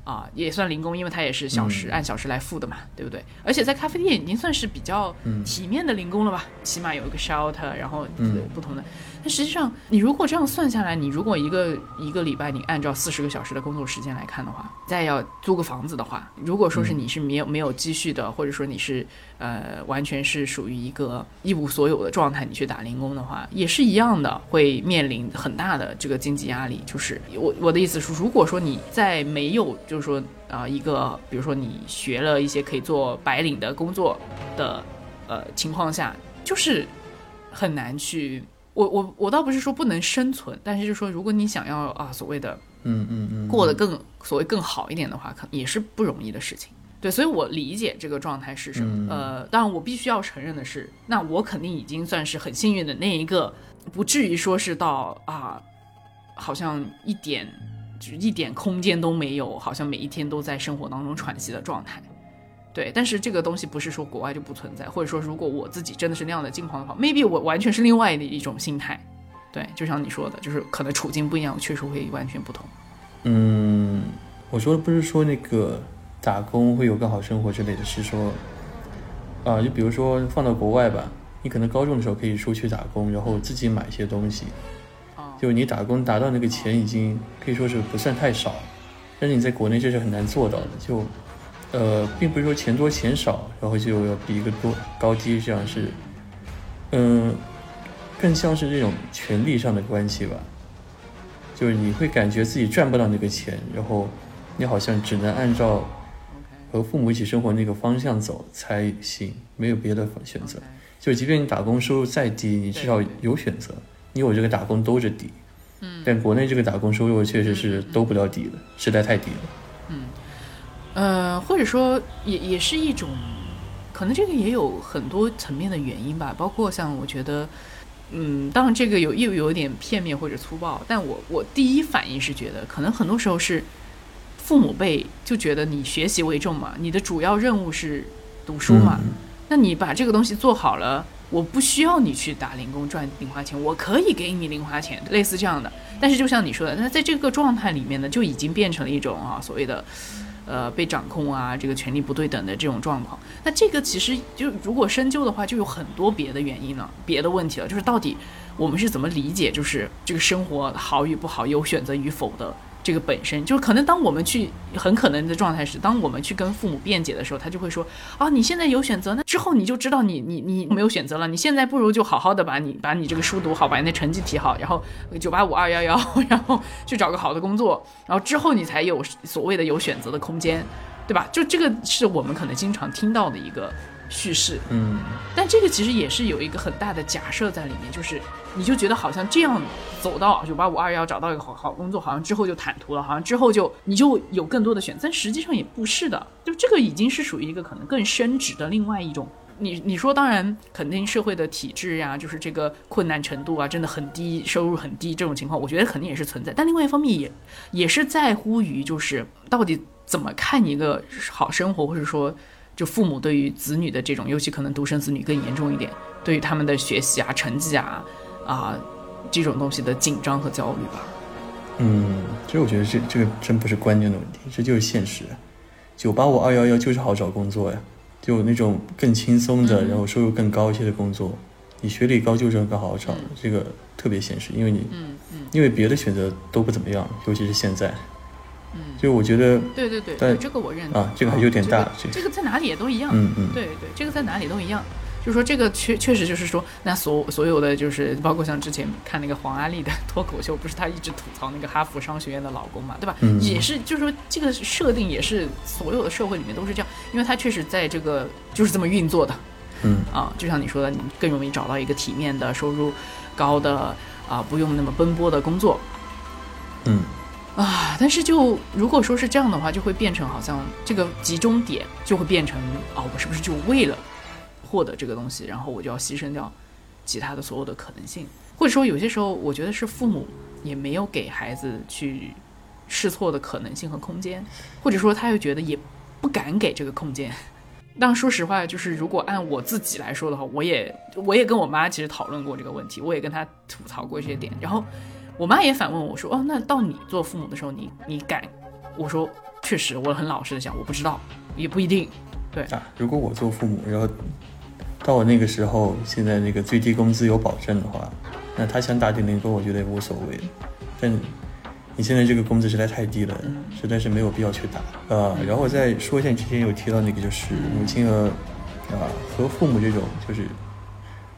啊，也算零工，因为它也是小时按小时来付的嘛，对不对？而且在咖啡店已经算是比较体面的零工了吧，起码有一个 shelter，然后不同的。但实际上，你如果这样算下来，你如果一个一个礼拜你按照四十个小时的工作时间来看的话，再要租个房子的话，如果说是你是没有没有积蓄的，或者说你是呃完全是属于一个一无所有的状态，你去打零工的话，也是一样的，会面临很大的这个经济压力。就是我我的意思是，如果说你在没有就是说，啊，一个比如说你学了一些可以做白领的工作的，呃情况下，就是很难去。我我我倒不是说不能生存，但是就说如果你想要啊所谓的，嗯嗯嗯，过得更所谓更好一点的话，可也是不容易的事情。对，所以我理解这个状态是什么。呃，当然我必须要承认的是，那我肯定已经算是很幸运的那一个，不至于说是到啊，好像一点就。一点空间都没有，好像每一天都在生活当中喘息的状态。对，但是这个东西不是说国外就不存在，或者说如果我自己真的是那样的境况的话，maybe 我完全是另外的一种心态。对，就像你说的，就是可能处境不一样，确实会完全不同。嗯，我说的不是说那个打工会有更好生活之类的，是说，啊，就比如说放到国外吧，你可能高中的时候可以出去打工，然后自己买一些东西。就你打工达到那个钱已经可以说是不算太少，但是你在国内这是很难做到的。就，呃，并不是说钱多钱少，然后就要比一个多高低这样是，嗯，更像是这种权利上的关系吧。就是你会感觉自己赚不到那个钱，然后你好像只能按照和父母一起生活那个方向走才行，没有别的选择。就即便你打工收入再低，你至少有选择。你有这个打工兜着底，嗯，但国内这个打工收入确实是兜不了底的，实在太低了。嗯，呃，或者说也也是一种，可能这个也有很多层面的原因吧，包括像我觉得，嗯，当然这个有又有点片面或者粗暴，但我我第一反应是觉得，可能很多时候是父母辈就觉得你学习为重嘛，你的主要任务是读书嘛，那你把这个东西做好了。我不需要你去打零工赚零花钱，我可以给你零花钱，类似这样的。但是就像你说的，那在这个状态里面呢，就已经变成了一种啊所谓的，呃被掌控啊，这个权力不对等的这种状况。那这个其实就如果深究的话，就有很多别的原因了，别的问题了，就是到底我们是怎么理解，就是这个生活好与不好，有选择与否的。这个本身就是可能，当我们去很可能的状态是，当我们去跟父母辩解的时候，他就会说啊，你现在有选择，那之后你就知道你你你没有选择了。你现在不如就好好的把你把你这个书读好，把你的成绩提好，然后九八五二幺幺，然后去找个好的工作，然后之后你才有所谓的有选择的空间，对吧？就这个是我们可能经常听到的一个。叙事，嗯，但这个其实也是有一个很大的假设在里面，就是你就觉得好像这样走到九八五二幺找到一个好好工作，好像之后就坦途了，好像之后就你就有更多的选择，但实际上也不是的，就这个已经是属于一个可能更升值的另外一种。你你说当然肯定社会的体制呀，就是这个困难程度啊，真的很低，收入很低这种情况，我觉得肯定也是存在。但另外一方面也也是在乎于就是到底怎么看一个好生活，或者说。就父母对于子女的这种，尤其可能独生子女更严重一点，对于他们的学习啊、成绩啊啊这种东西的紧张和焦虑吧。嗯，其实我觉得这这个真不是关键的问题，这就是现实。九八五二幺幺就是好找工作呀，就那种更轻松的，然后收入更高一些的工作，你学历高就是更好找，这个特别现实，因为你，嗯嗯，因为别的选择都不怎么样，尤其是现在。嗯，就我觉得，对对对，但这个我认同啊，这个还有点大，这个这个在哪里也都一样。嗯嗯，对对，这个在哪里都一样。就是说，这个确确实就是说，那所所有的就是包括像之前看那个黄阿丽的脱口秀，不是她一直吐槽那个哈佛商学院的老公嘛，对吧？嗯也是，就是说这个设定也是所有的社会里面都是这样，因为他确实在这个就是这么运作的。嗯啊，就像你说的，你更容易找到一个体面的、收入高的啊，不用那么奔波的工作。嗯啊，但是就如果说是这样的话，就会变成好像这个集中点就会变成啊，我是不是就为了获得这个东西，然后我就要牺牲掉其他的所有的可能性？或者说有些时候，我觉得是父母也没有给孩子去试错的可能性和空间，或者说他又觉得也不敢给这个空间。但说实话，就是如果按我自己来说的话，我也我也跟我妈其实讨论过这个问题，我也跟她吐槽过这些点，然后我妈也反问我说：“哦，那到你做父母的时候，你你敢？”我说：“确实，我很老实的讲，我不知道，也不一定。”对啊，如果我做父母，然后到我那个时候，现在那个最低工资有保证的话，那他想打点零工，我觉得也无所谓。但你现在这个工资实在太低了，实在是没有必要去打。呃，然后再说一下，你之前有提到那个就是母亲和啊、和父母这种就是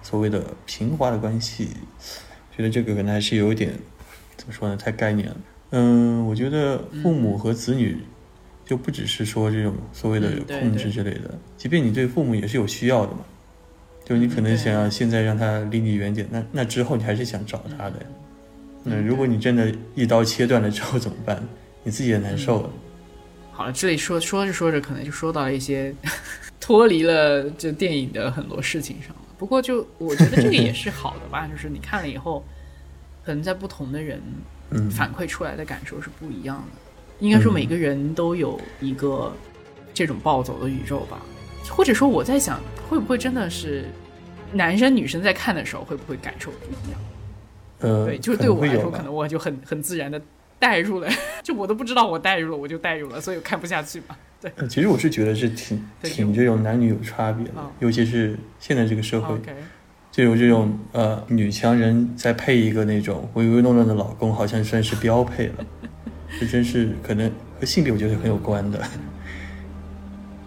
所谓的平滑的关系，觉得这个可能还是有一点怎么说呢，太概念了。嗯，我觉得父母和子女就不只是说这种所谓的控制之类的，即便你对父母也是有需要的嘛。就你可能想要现在让他离你远点，那那之后你还是想找他的。那如果你真的一刀切断了之后怎么办？你自己也难受了。好了，这里说说着说着，可能就说到了一些 脱离了这电影的很多事情上了。不过就我觉得这个也是好的吧，就是你看了以后，可能在不同的人嗯，反馈出来的感受是不一样的。应该说每个人都有一个这种暴走的宇宙吧，或者说我在想，会不会真的是男生女生在看的时候会不会感受不一样？呃，对，就是对我来说，可能我就很很自然的带入了，就我都不知道我带入了，我就带入了，所以我看不下去嘛。其实我是觉得是挺挺这种男女有差别的啊，尤其是现在这个社会，就有这种呃女强人再配一个那种唯唯诺诺的老公，好像算是标配了。这真是可能和性别我觉得很有关的。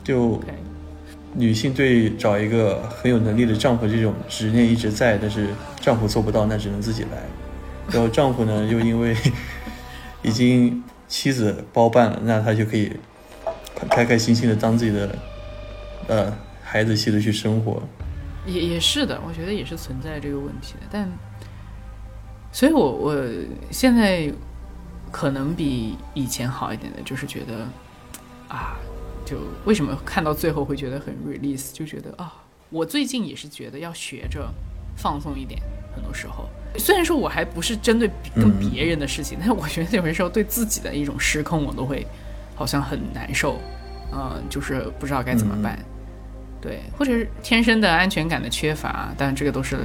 就女性对找一个很有能力的丈夫这种执念一直在，但是丈夫做不到，那只能自己来。然后丈夫呢，又因为 已经妻子包办了，那他就可以开开心心的当自己的呃孩子气的去生活。也也是的，我觉得也是存在这个问题的，但，所以我我现在可能比以前好一点的，就是觉得啊，就为什么看到最后会觉得很 release，就觉得啊，我最近也是觉得要学着放松一点，很多时候，虽然说我还不是针对跟嗯。别人的事情，但是我觉得有些时候对自己的一种失控，我都会好像很难受，嗯、就是不知道该怎么办。对，或者是天生的安全感的缺乏，但这个都是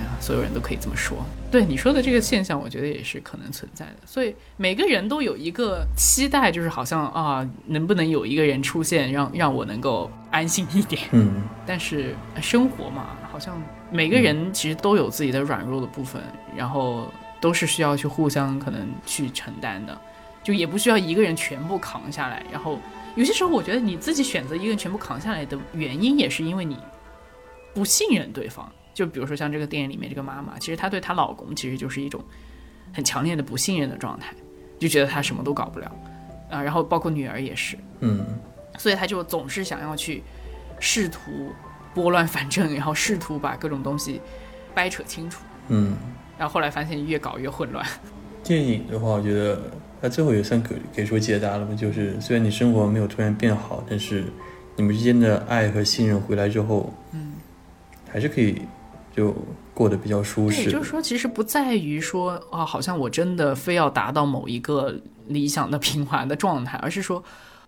啊，所有人都可以这么说。对你说的这个现象，我觉得也是可能存在的。所以每个人都有一个期待，就是好像啊，能不能有一个人出现，让让我能够安心一点。嗯但是呃生活嘛，好像每个人其实都有自己的软弱的部分，然后都是需要去互相可能去承担的，就也不需要一个人全部扛下来。然后有些时候，我觉得你自己选择一个人全部扛下来的原因，也是因为你不信任对方。就比如说像这个电影里面这个妈妈，其实她对她老公其实就是一种很强烈的不信任的状态，就觉得他什么都搞不了啊。然后包括女儿也是，嗯所以她就总是想要去试图拨乱反正，然后试图把各种东西掰扯清楚，嗯。然后后来发现越搞越混乱。电影的话，我觉得它最后也算给给出解答了吧。就是虽然你生活没有突然变好，但是你们之间的爱和信任回来之后，嗯，还是可以就过得比较舒对，适。就是说，其实不在于说啊，好像我真的非要达到某一个理想的平滑的状态，而是说，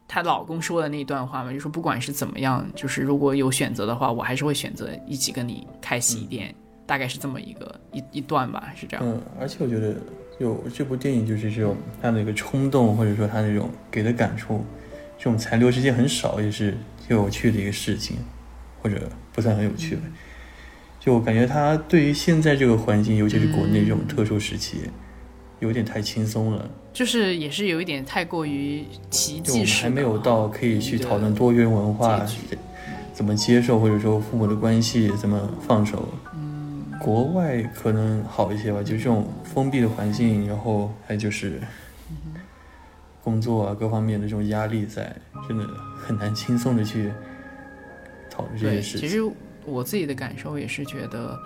她老公说的那段话嘛，就说不管是怎么样，就是如果有选择的话，我还是会选择一起跟你开洗衣店，大概是这么一个一一段吧，是这样。嗯，而且我觉得，就这部电影就是这种他的一个冲动，或者说他那种给的感触，这种残留时间很少，也是挺有趣的一个事情，或者不算很有趣吧。就我感觉他对于现在这个环境，尤其是国内这种特殊时期，有点太轻松了。就是也是有一点太过于奇就我们还没有到可以去讨论多元文化怎么接受，或者说父母的关系怎么放手。嗯，国外可能好一些吧，就这种封闭的环境，然后还就是工作啊各方面的这种压力在，真的很难轻松的去讨论这对，些事情。其实我自己的感受也是觉得，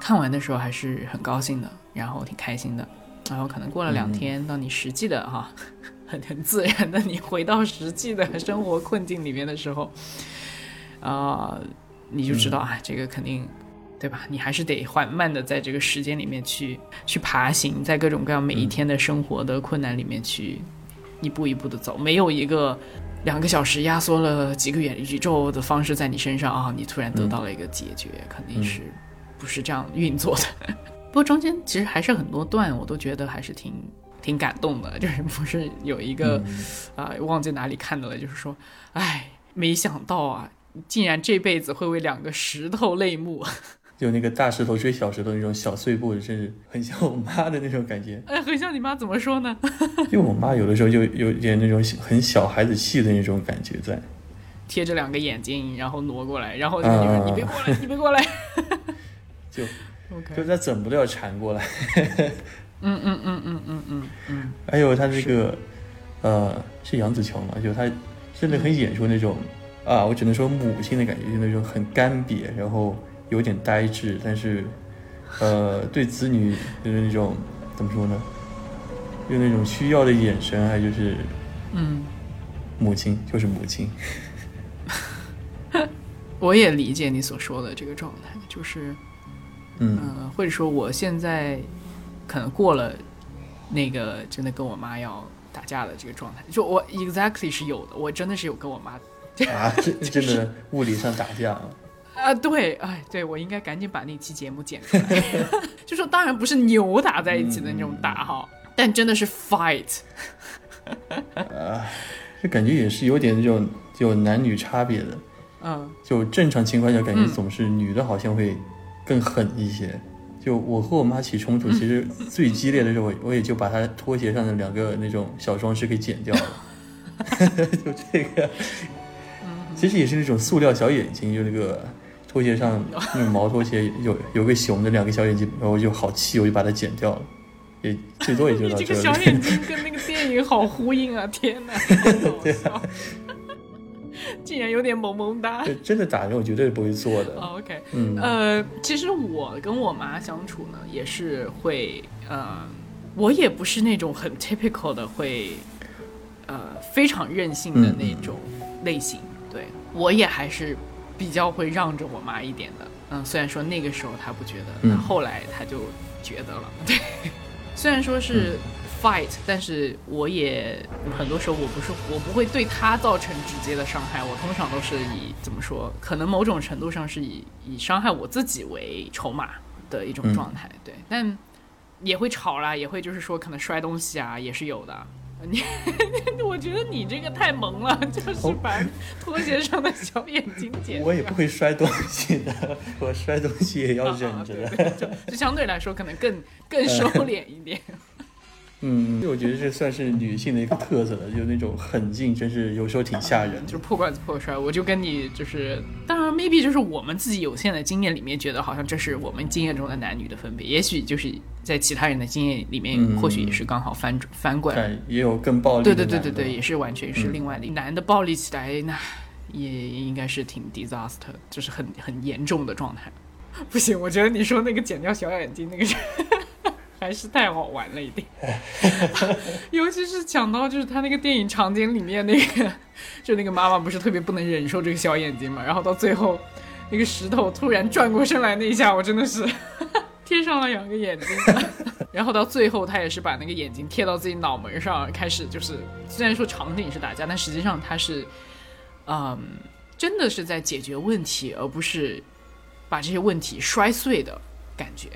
看完的时候还是很高兴的，然后挺开心的。然后可能过了两天，当你实际的哈，很 很自然的你回到实际的生活困境里面的时候，啊、你就知道啊，这个肯定。对吧？你还是得缓慢的在这个时间里面去去爬行，在各种各样每一天的生活的困难里面去一步一步的走，没有一个两个小时压缩了几个远宇宙的方式在你身上啊，你突然得到了一个解决，肯定是不是这样运作的。不过中间其实还是很多段，我都觉得还是挺挺感动的，就是不是有一个啊、忘记哪里看到了，就是说，哎，没想到啊，竟然这辈子会为两个石头泪目。就那个大石头追小石头那种小碎步，真是很像我妈的那种感觉。哎，很像你妈怎么说呢？因为我妈有的时候就有点那种很小孩子气的那种感觉在。贴着两个眼睛，然后挪过来，然后你说：“啊你别过来，你别过来。就 ”OK，就她怎么都要缠过来。嗯嗯嗯嗯嗯嗯嗯，还有她这个，呃，是杨紫琼嘛？就她真的很演出那种啊，我只能说母亲的感觉，就那种很干瘪，然后有点呆滞，但是，呃，对子女就是那种怎么说呢？用那种需要的眼神，还就是，嗯，母亲就是母亲。我也理解你所说的这个状态，就是，嗯呃，或者说我现在可能过了那个真的跟我妈要打架的这个状态，就我 exactly 是有的，我真的是有跟我妈啊，真真的物理上打架啊。啊，对，哎，对我应该赶紧把那期节目剪出来，就说当然不是扭打在一起的那种打哈，但真的是 fight，啊这感觉也是有点那种有男女差别的。嗯就正常情况下，感觉嗯总是女的好像会更狠一些。就我和我妈起冲突，其实最激烈的时候，我我也就把她拖鞋上的两个那种小装饰给剪掉了。就这个，其实也是那种塑料小眼睛，就那个拖鞋上那种毛拖鞋有有个熊的两个小眼睛，然后我就好气，我就把它剪掉了。也最多也就你到这这个小。眼睛 跟那个电影好呼应啊！天哪，竟然有点萌萌哒。对真的打人，我绝对不会做的。哦 OK，嗯呃，其实我跟我妈相处呢，也是会，呃，我也不是那种很 typical 的会，呃，非常任性的那种类型。对我也还是比较会让着我妈一点的。嗯，虽然说那个时候她不觉得，嗯那后来她就觉得了。对，虽然说是 fight，、但是我也很多时候我不是我不会对她造成直接的伤害，我通常都是以怎么说，可能某种程度上是以以伤害我自己为筹码的一种嗯状态。对，但也会吵啦，也会就是说可能摔东西啊，也是有的。你，我觉得你这个太萌了，就是把拖鞋上的小眼睛 剪掉。我也不会摔东西的，我摔东西也要忍着的。啊对对就就相对来说可能更更收敛一点。嗯，我觉得这算是女性的一个特色了，就那种狠劲，真是有时候挺吓人的就是。破罐子破摔，我就跟你就是，当然 maybe 就是我们自己有限的经验里面觉得好像这是我们经验中的男女的分别，也许就是在其他人的经验里面，嗯或许也是刚好翻转翻过来。但也有更暴力对。对对对对，也是完全是另外的。男的暴力起来，那也应该是挺 disaster，就是很很严重的状态。不行，我觉得你说那个剪掉小眼睛那个是还是太好玩了一点，尤其是讲到就是他那个电影场景里面那个，就那个妈妈不是特别不能忍受这个小眼睛嘛，然后到最后那个石头突然转过身来那一下，我真的是 贴上了两个眼睛。然后到最后，他也是把那个眼睛贴到自己脑门上，开始就是虽然说场景是打架，但实际上他是，嗯，真的是在解决问题，而不是把这些问题摔碎的感觉。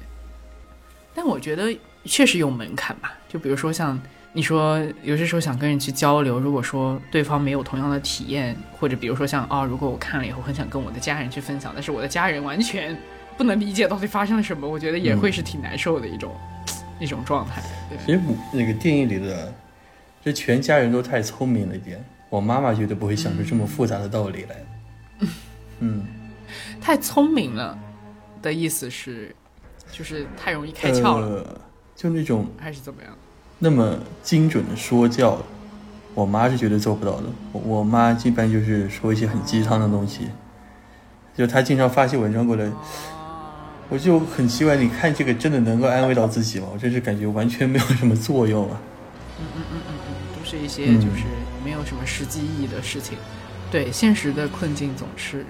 但我觉得确实有门槛吧，就比如说像你说，有些时候想跟人去交流，如果说对方没有同样的体验，或者比如说像啊，如果我看了以后很想跟我的家人去分享，但是我的家人完全不能理解到底发生了什么，我觉得也会是挺难受的一种。一种状态。其实那个电影里的，这全家人都太聪明了一点。我妈妈绝对不会想出这么复杂的道理来。嗯，太聪明了的意思是，就是太容易开窍了，就那种还是怎么样？那么精准的说教，我妈是绝对做不到的。我妈一般就是说一些很鸡汤的东西，就她经常发些文章过来。我就很奇怪，你看这个真的能够安慰到自己吗？我真是感觉完全没有什么作用啊。嗯嗯嗯嗯嗯，都是一些就是没有什么实际意义的事情。对，现实的困境总是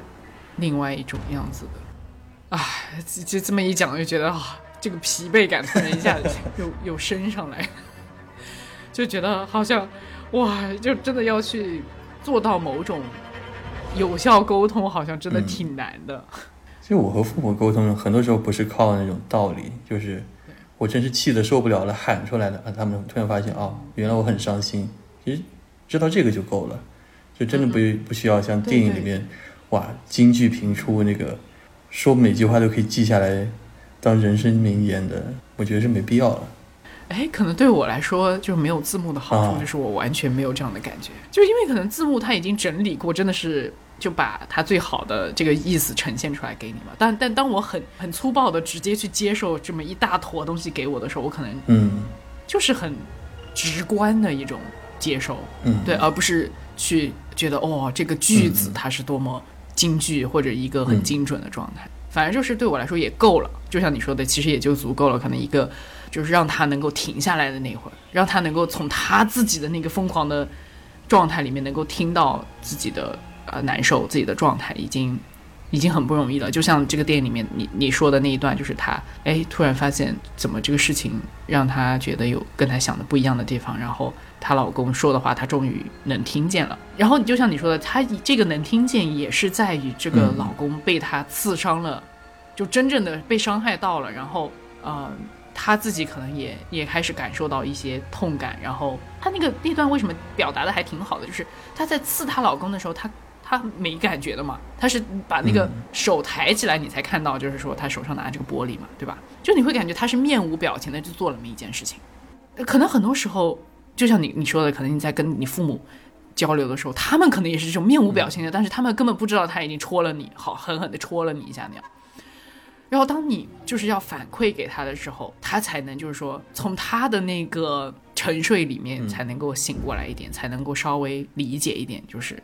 另外一种样子的。啊，就这么一讲，就觉得啊，这个疲惫感突然一下子又 又升上来，就觉得好像哇，就真的要去做到某种有效沟通，好像真的挺难的。其实我和父母沟通，很多时候不是靠那种道理，就是我真是气得受不了了喊出来的啊！他们突然发现啊，原来我很伤心，其实知道这个就够了，就真的不不需要像电影里面哇金句频出那个说每句话都可以记下来当人生名言的，我觉得是没必要了。哎，可能对我来说，就是没有字幕的好处，就是我完全没有这样的感觉，就是因为可能字幕它已经整理过，真的是。就把它最好的这个意思呈现出来给你嘛。但但当我很很粗暴的直接去接受这么一大坨东西给我的时候，我可能嗯，就是很直观的一种接受，嗯，对，而不是去觉得哦这个句子它是多么京剧或者一个很精准的状态。反正就是对我来说也够了，就像你说的，其实也就足够了。可能一个就是让他能够停下来的那会儿，让他能够从他自己的那个疯狂的状态里面能够听到自己的。呃，难受自己的状态已经，已经很不容易了。就像这个电影里面你你说的那一段，就是他哎，突然发现怎么这个事情让他觉得有跟他想的不一样的地方，然后她老公说的话，她终于能听见了。然后你就像你说的，她这个能听见也是在于这个老公被她刺伤了，就真正的被伤害到了，然后呃。她自己可能也也开始感受到一些痛感，然后她那个那段为什么表达的还挺好的，就是她在刺她老公的时候，她。她没感觉的嘛，她是把那个手抬起来，你才看到，就是说她手上拿这个玻璃嘛，对吧？就你会感觉她是面无表情的就做了那么一件事情。可能很多时候，就像你你说的，可能你在跟你父母交流的时候，他们可能也是这种面无表情的，但是他们根本不知道他已经戳了你，好狠狠的戳了你一下那样。然后当你就是要反馈给他的时候，他才能就是说从他的那个沉睡里面才能够醒过来一点，才能够稍微理解一点，就是。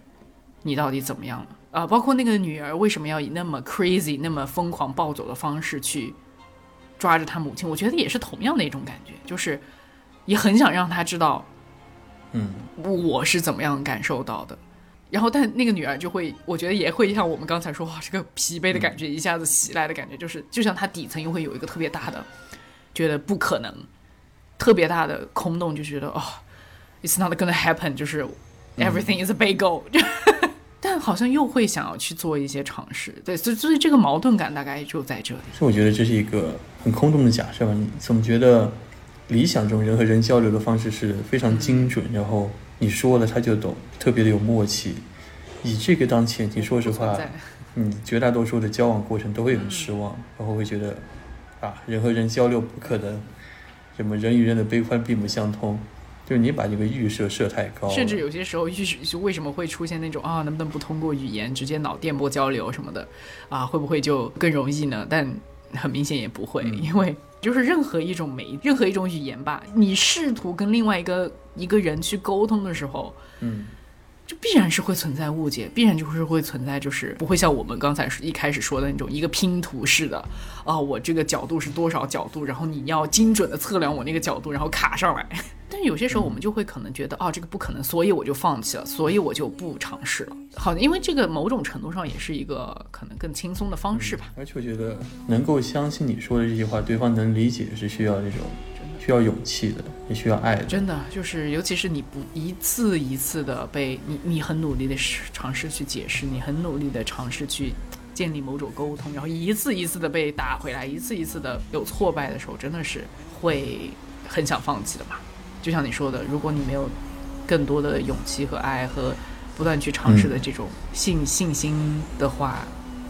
你到底怎么样了啊？包括那个女儿为什么要以那么 crazy、那么疯狂暴走的方式去抓着他母亲？我觉得也是同样的一种感觉，就是也很想让她知道，嗯，我是怎么样感受到的。然后，但那个女儿就会，我觉得也会像我们刚才说，哇，这个疲惫的感觉一下子袭来的感觉，就是就像她底层又会有一个特别大的觉得不可能，特别大的空洞，就觉得哦，it's not gonna happen，就是 everything is a bagel。但好像又会想要去做一些尝试，对，所以所以这个矛盾感大概就在这里。所以我觉得这是一个很空洞的假设吧？你总觉得理想中人和人交流的方式是非常精准，然后你说了他就懂，特别的有默契。以这个当前提，说实话，你，绝大多数的交往过程都会很失望，然后会觉得啊，人和人交流不可能，什么人与人的悲欢并不相通。就是你把这个预设设太高，甚至有些时候预设为什么会出现那种啊，能不能不通过语言直接脑电波交流什么的啊，会不会就更容易呢？但很明显也不会，因为就是任何一种媒，任何一种语言吧，你试图跟另外一个一个人去沟通的时候，嗯。就必然是会存在误解，必然就是会存在，就是不会像我们刚才一开始说的那种一个拼图式的，啊，我这个角度是多少角度，然后你要精准的测量我那个角度，然后卡上来。但是有些时候我们就会可能觉得，哦，这个不可能，所以我就放弃了，所以我就不尝试了。好，因为这个某种程度上也是一个可能更轻松的方式吧。而且我觉得能够相信你说的这些话，对方能理解是需要这种需要勇气的，也需要爱的。真的就是，尤其是你不一次一次的被你，你很努力的尝试去解释，你很努力的尝试去建立某种沟通，然后一次一次的被打回来，一次一次的有挫败的时候，真的是会很想放弃的嘛。就像你说的，如果你没有更多的勇气和爱和不断去尝试的这种信、信心的话，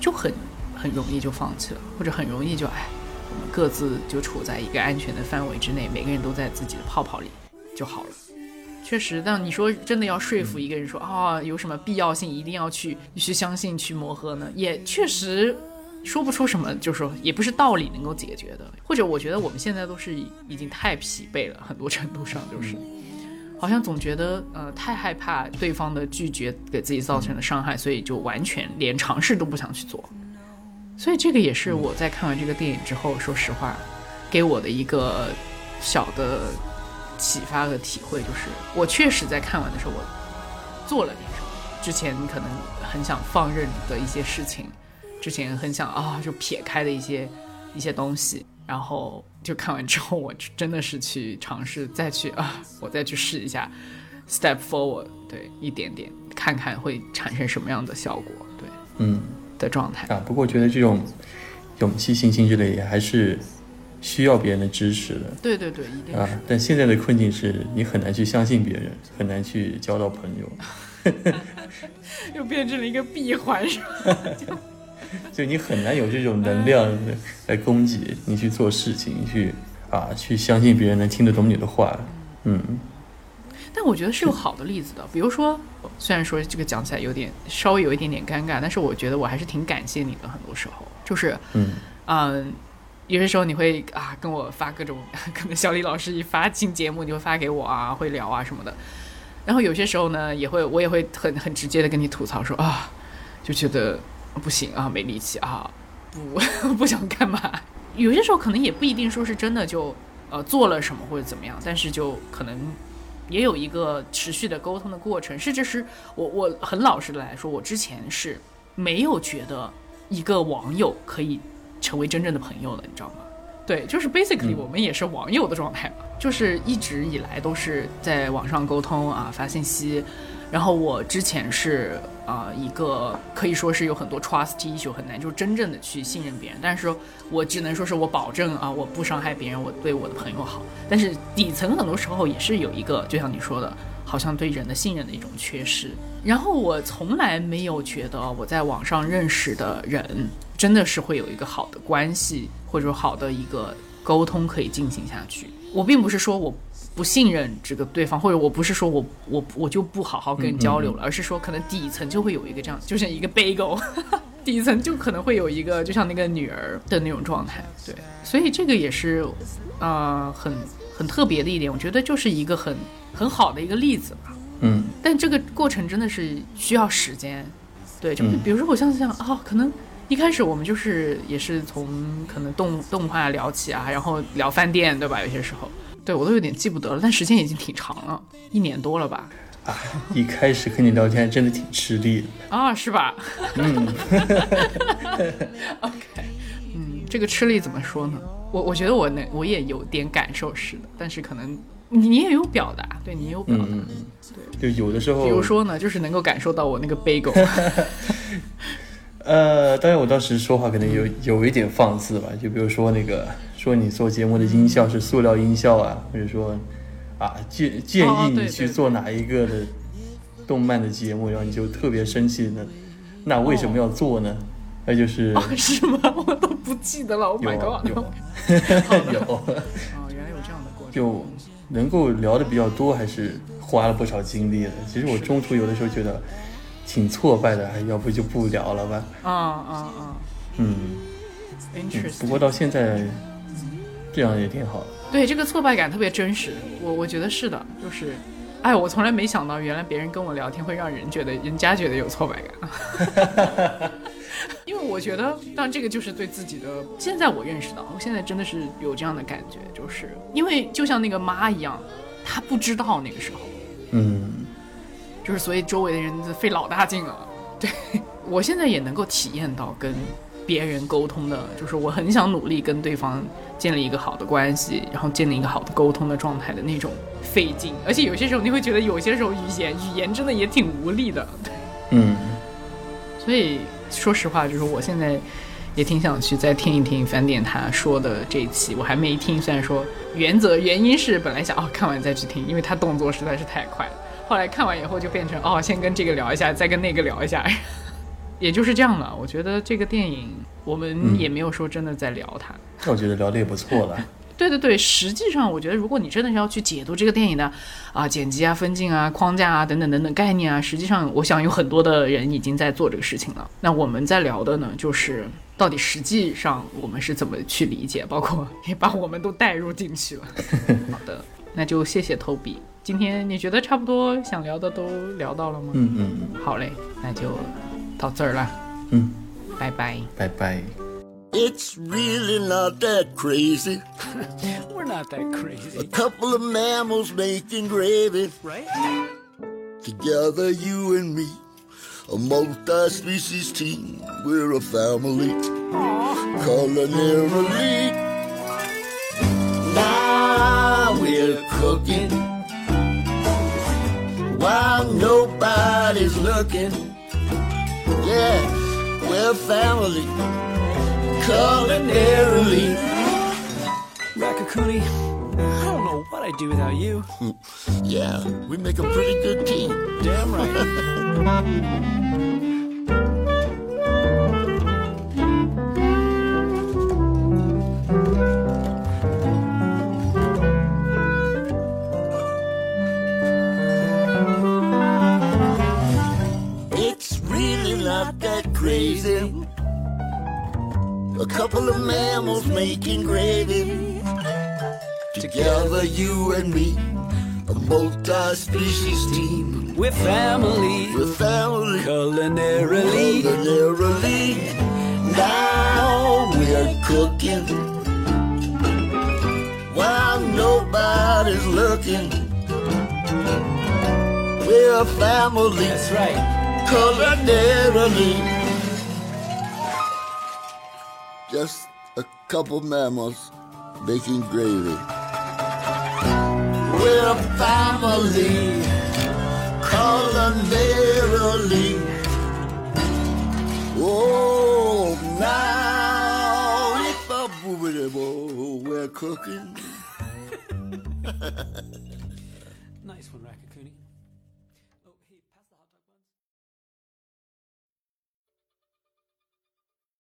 就很很容易就放弃了，或者很容易就哎，我们各自就处在一个安全的范围之内，每个人都在自己的泡泡里就好了。确实，但你说真的要说服一个人说啊、有什么必要性一定要去去相信去磨合呢？也确实说不出什么，就是说也不是道理能够解决的。或者我觉得我们现在都是已经太疲惫了，很多程度上就是。好像总觉得呃太害怕对方的拒绝给自己造成的伤害，所以就完全连尝试都不想去做。所以这个也是我在看完这个电影之后，说实话，给我的一个小的启发和体会，就是我确实在看完的时候，我做了点什么。之前可能很想放任的一些事情，之前很想啊就撇开的一些一些东西，然后就看完之后，我真的是去尝试再去啊，我再去试一下，step forward，对，一点点看看会产生什么样的效果，对嗯的状态。啊，不过我觉得这种勇气、信心之类也还是需要别人的支持的。对对对，一定啊是。，但现在的困境是你很难去相信别人，很难去交到朋友，又变成了一个闭环，是吧？就你很难有这种能量来供给你去做事情，去啊去相信别人能听得懂你的话。嗯但我觉得是有好的例子的，比如说，虽然说这个讲起来有点稍微有一点点尴尬，但是我觉得我还是挺感谢你的。很多时候，就是嗯嗯，有些时候你会啊跟我发各种，可能小李老师一发进节目，你会发给我啊，会聊啊什么的。然后有些时候呢，也会我也会很很直接的跟你吐槽说啊，就觉得不行啊，没力气啊，不 不想干嘛。有些时候可能也不一定说是真的就呃做了什么或者怎么样，但是就可能也有一个持续的沟通的过程。甚至是我我很老实的来说，我之前是没有觉得一个网友可以成为真正的朋友的，你知道吗？对，就是 basically 我们也是网友的状态嘛，就是一直以来都是在网上沟通啊，发信息。然后我之前是啊、一个可以说是有很多 trust issue 很难就真正的去信任别人，但是我只能说是我保证啊，我不伤害别人，我对我的朋友好。但是底层很多时候也是有一个，就像你说的，好像对人的信任的一种缺失。然后我从来没有觉得我在网上认识的人真的是会有一个好的关系，或者说好的一个沟通可以进行下去。我并不是说我不信任这个对方，或者我不是说我我我就不好好跟人交流了，而是说可能底层就会有一个这样，就像一个 bagel，底层就可能会有一个就像那个女儿的那种状态。对，所以这个也是呃很很特别的一点，我觉得就是一个很很好的一个例子吧。嗯但这个过程真的是需要时间，对，就比如说我像想啊、可能一开始我们就是也是从可能动动画聊起啊，然后聊饭店，对吧？有些时候，对我都有点记不得了，但时间已经挺长了，一年多了吧？啊，一开始跟你聊天真的挺吃力的。啊，是吧？嗯 OK，嗯，这个吃力怎么说呢？我我觉得我能，我也有点感受似的，但是可能你你也有表达，对你也有表达。嗯嗯嗯，就有的时候，比如说呢，就是能够感受到我那个 bagel，呃，当然我当时说话可能有有一点放肆吧，就比如说那个说你做节目的音效是塑料音效啊，或者说啊建建议你去做哪一个的动漫的节目，然后你就特别生气呢，那为什么要做呢？那就是哦，是吗？我都不记得了。Oh 有 my 啊 god！有啊有，哦，原来有这样的过程。就能够聊的比较多，还是花了不少精力的。其实我中途有的时候觉得挺挫败的，哎，要不就不聊了吧。啊啊啊嗯，嗯。不过到现在这样也挺好的。对这个挫败感特别真实，我我觉得是的，就是，哎，我从来没想到，原来别人跟我聊天会让人觉得人家觉得有挫败感。因为我觉得，当然这个就是对自己的。现在我认识到，我现在真的是有这样的感觉，就是因为就像那个妈一样，她不知道那个时候，嗯就是所以周围的人费老大劲了。对我现在也能够体验到跟别人沟通的，就是我很想努力跟对方建立一个好的关系，然后建立一个好的沟通的状态的那种费劲。而且有些时候你会觉得，有些时候语言语言真的也挺无力的。嗯，所以说实话，就是我现在也挺想去再听一听返点他说的这一期，我还没听。虽然说原则原因是本来想哦看完再去听，因为他动作实在是太快了。后来看完以后就变成哦，先跟这个聊一下，再跟那个聊一下，也就是这样了。我觉得这个电影我们也没有说真的在聊它。那我觉得聊的也不错了。对对对，实际上我觉得，如果你真的是要去解读这个电影的啊剪辑啊、分镜啊、框架啊等等等等概念啊，实际上我想有很多的人已经在做这个事情了。那我们在聊的呢，就是到底实际上我们是怎么去理解，包括也把我们都带入进去了。好的，那就谢谢 Toby。今天你觉得差不多想聊的都聊到了吗？嗯嗯好嘞，那就到这儿了，嗯，拜拜。拜拜。 It's really not that crazy. We're not that crazy. A couple of mammals making gravy. Right? Together, you and me. A multi-species team. We're a family. Culinarily. Now we're cooking. While nobody's looking. Yeah, we're family. Culinarily. Rakakuni, I don't know what I'd do without you. Yeah, we make a pretty good team. Damn right. crazy. A couple of mammals making gravy. Together, you and me, a multi-species team. We're family. We're family. Culinarily. Culinarily. Now we're cooking. While nobody's looking. We're family. That's right. culinarily. Just a couple mammals making gravy. We're family, culinarily. Oh, now if a boobity we're cooking. Nice one, Rakakuni.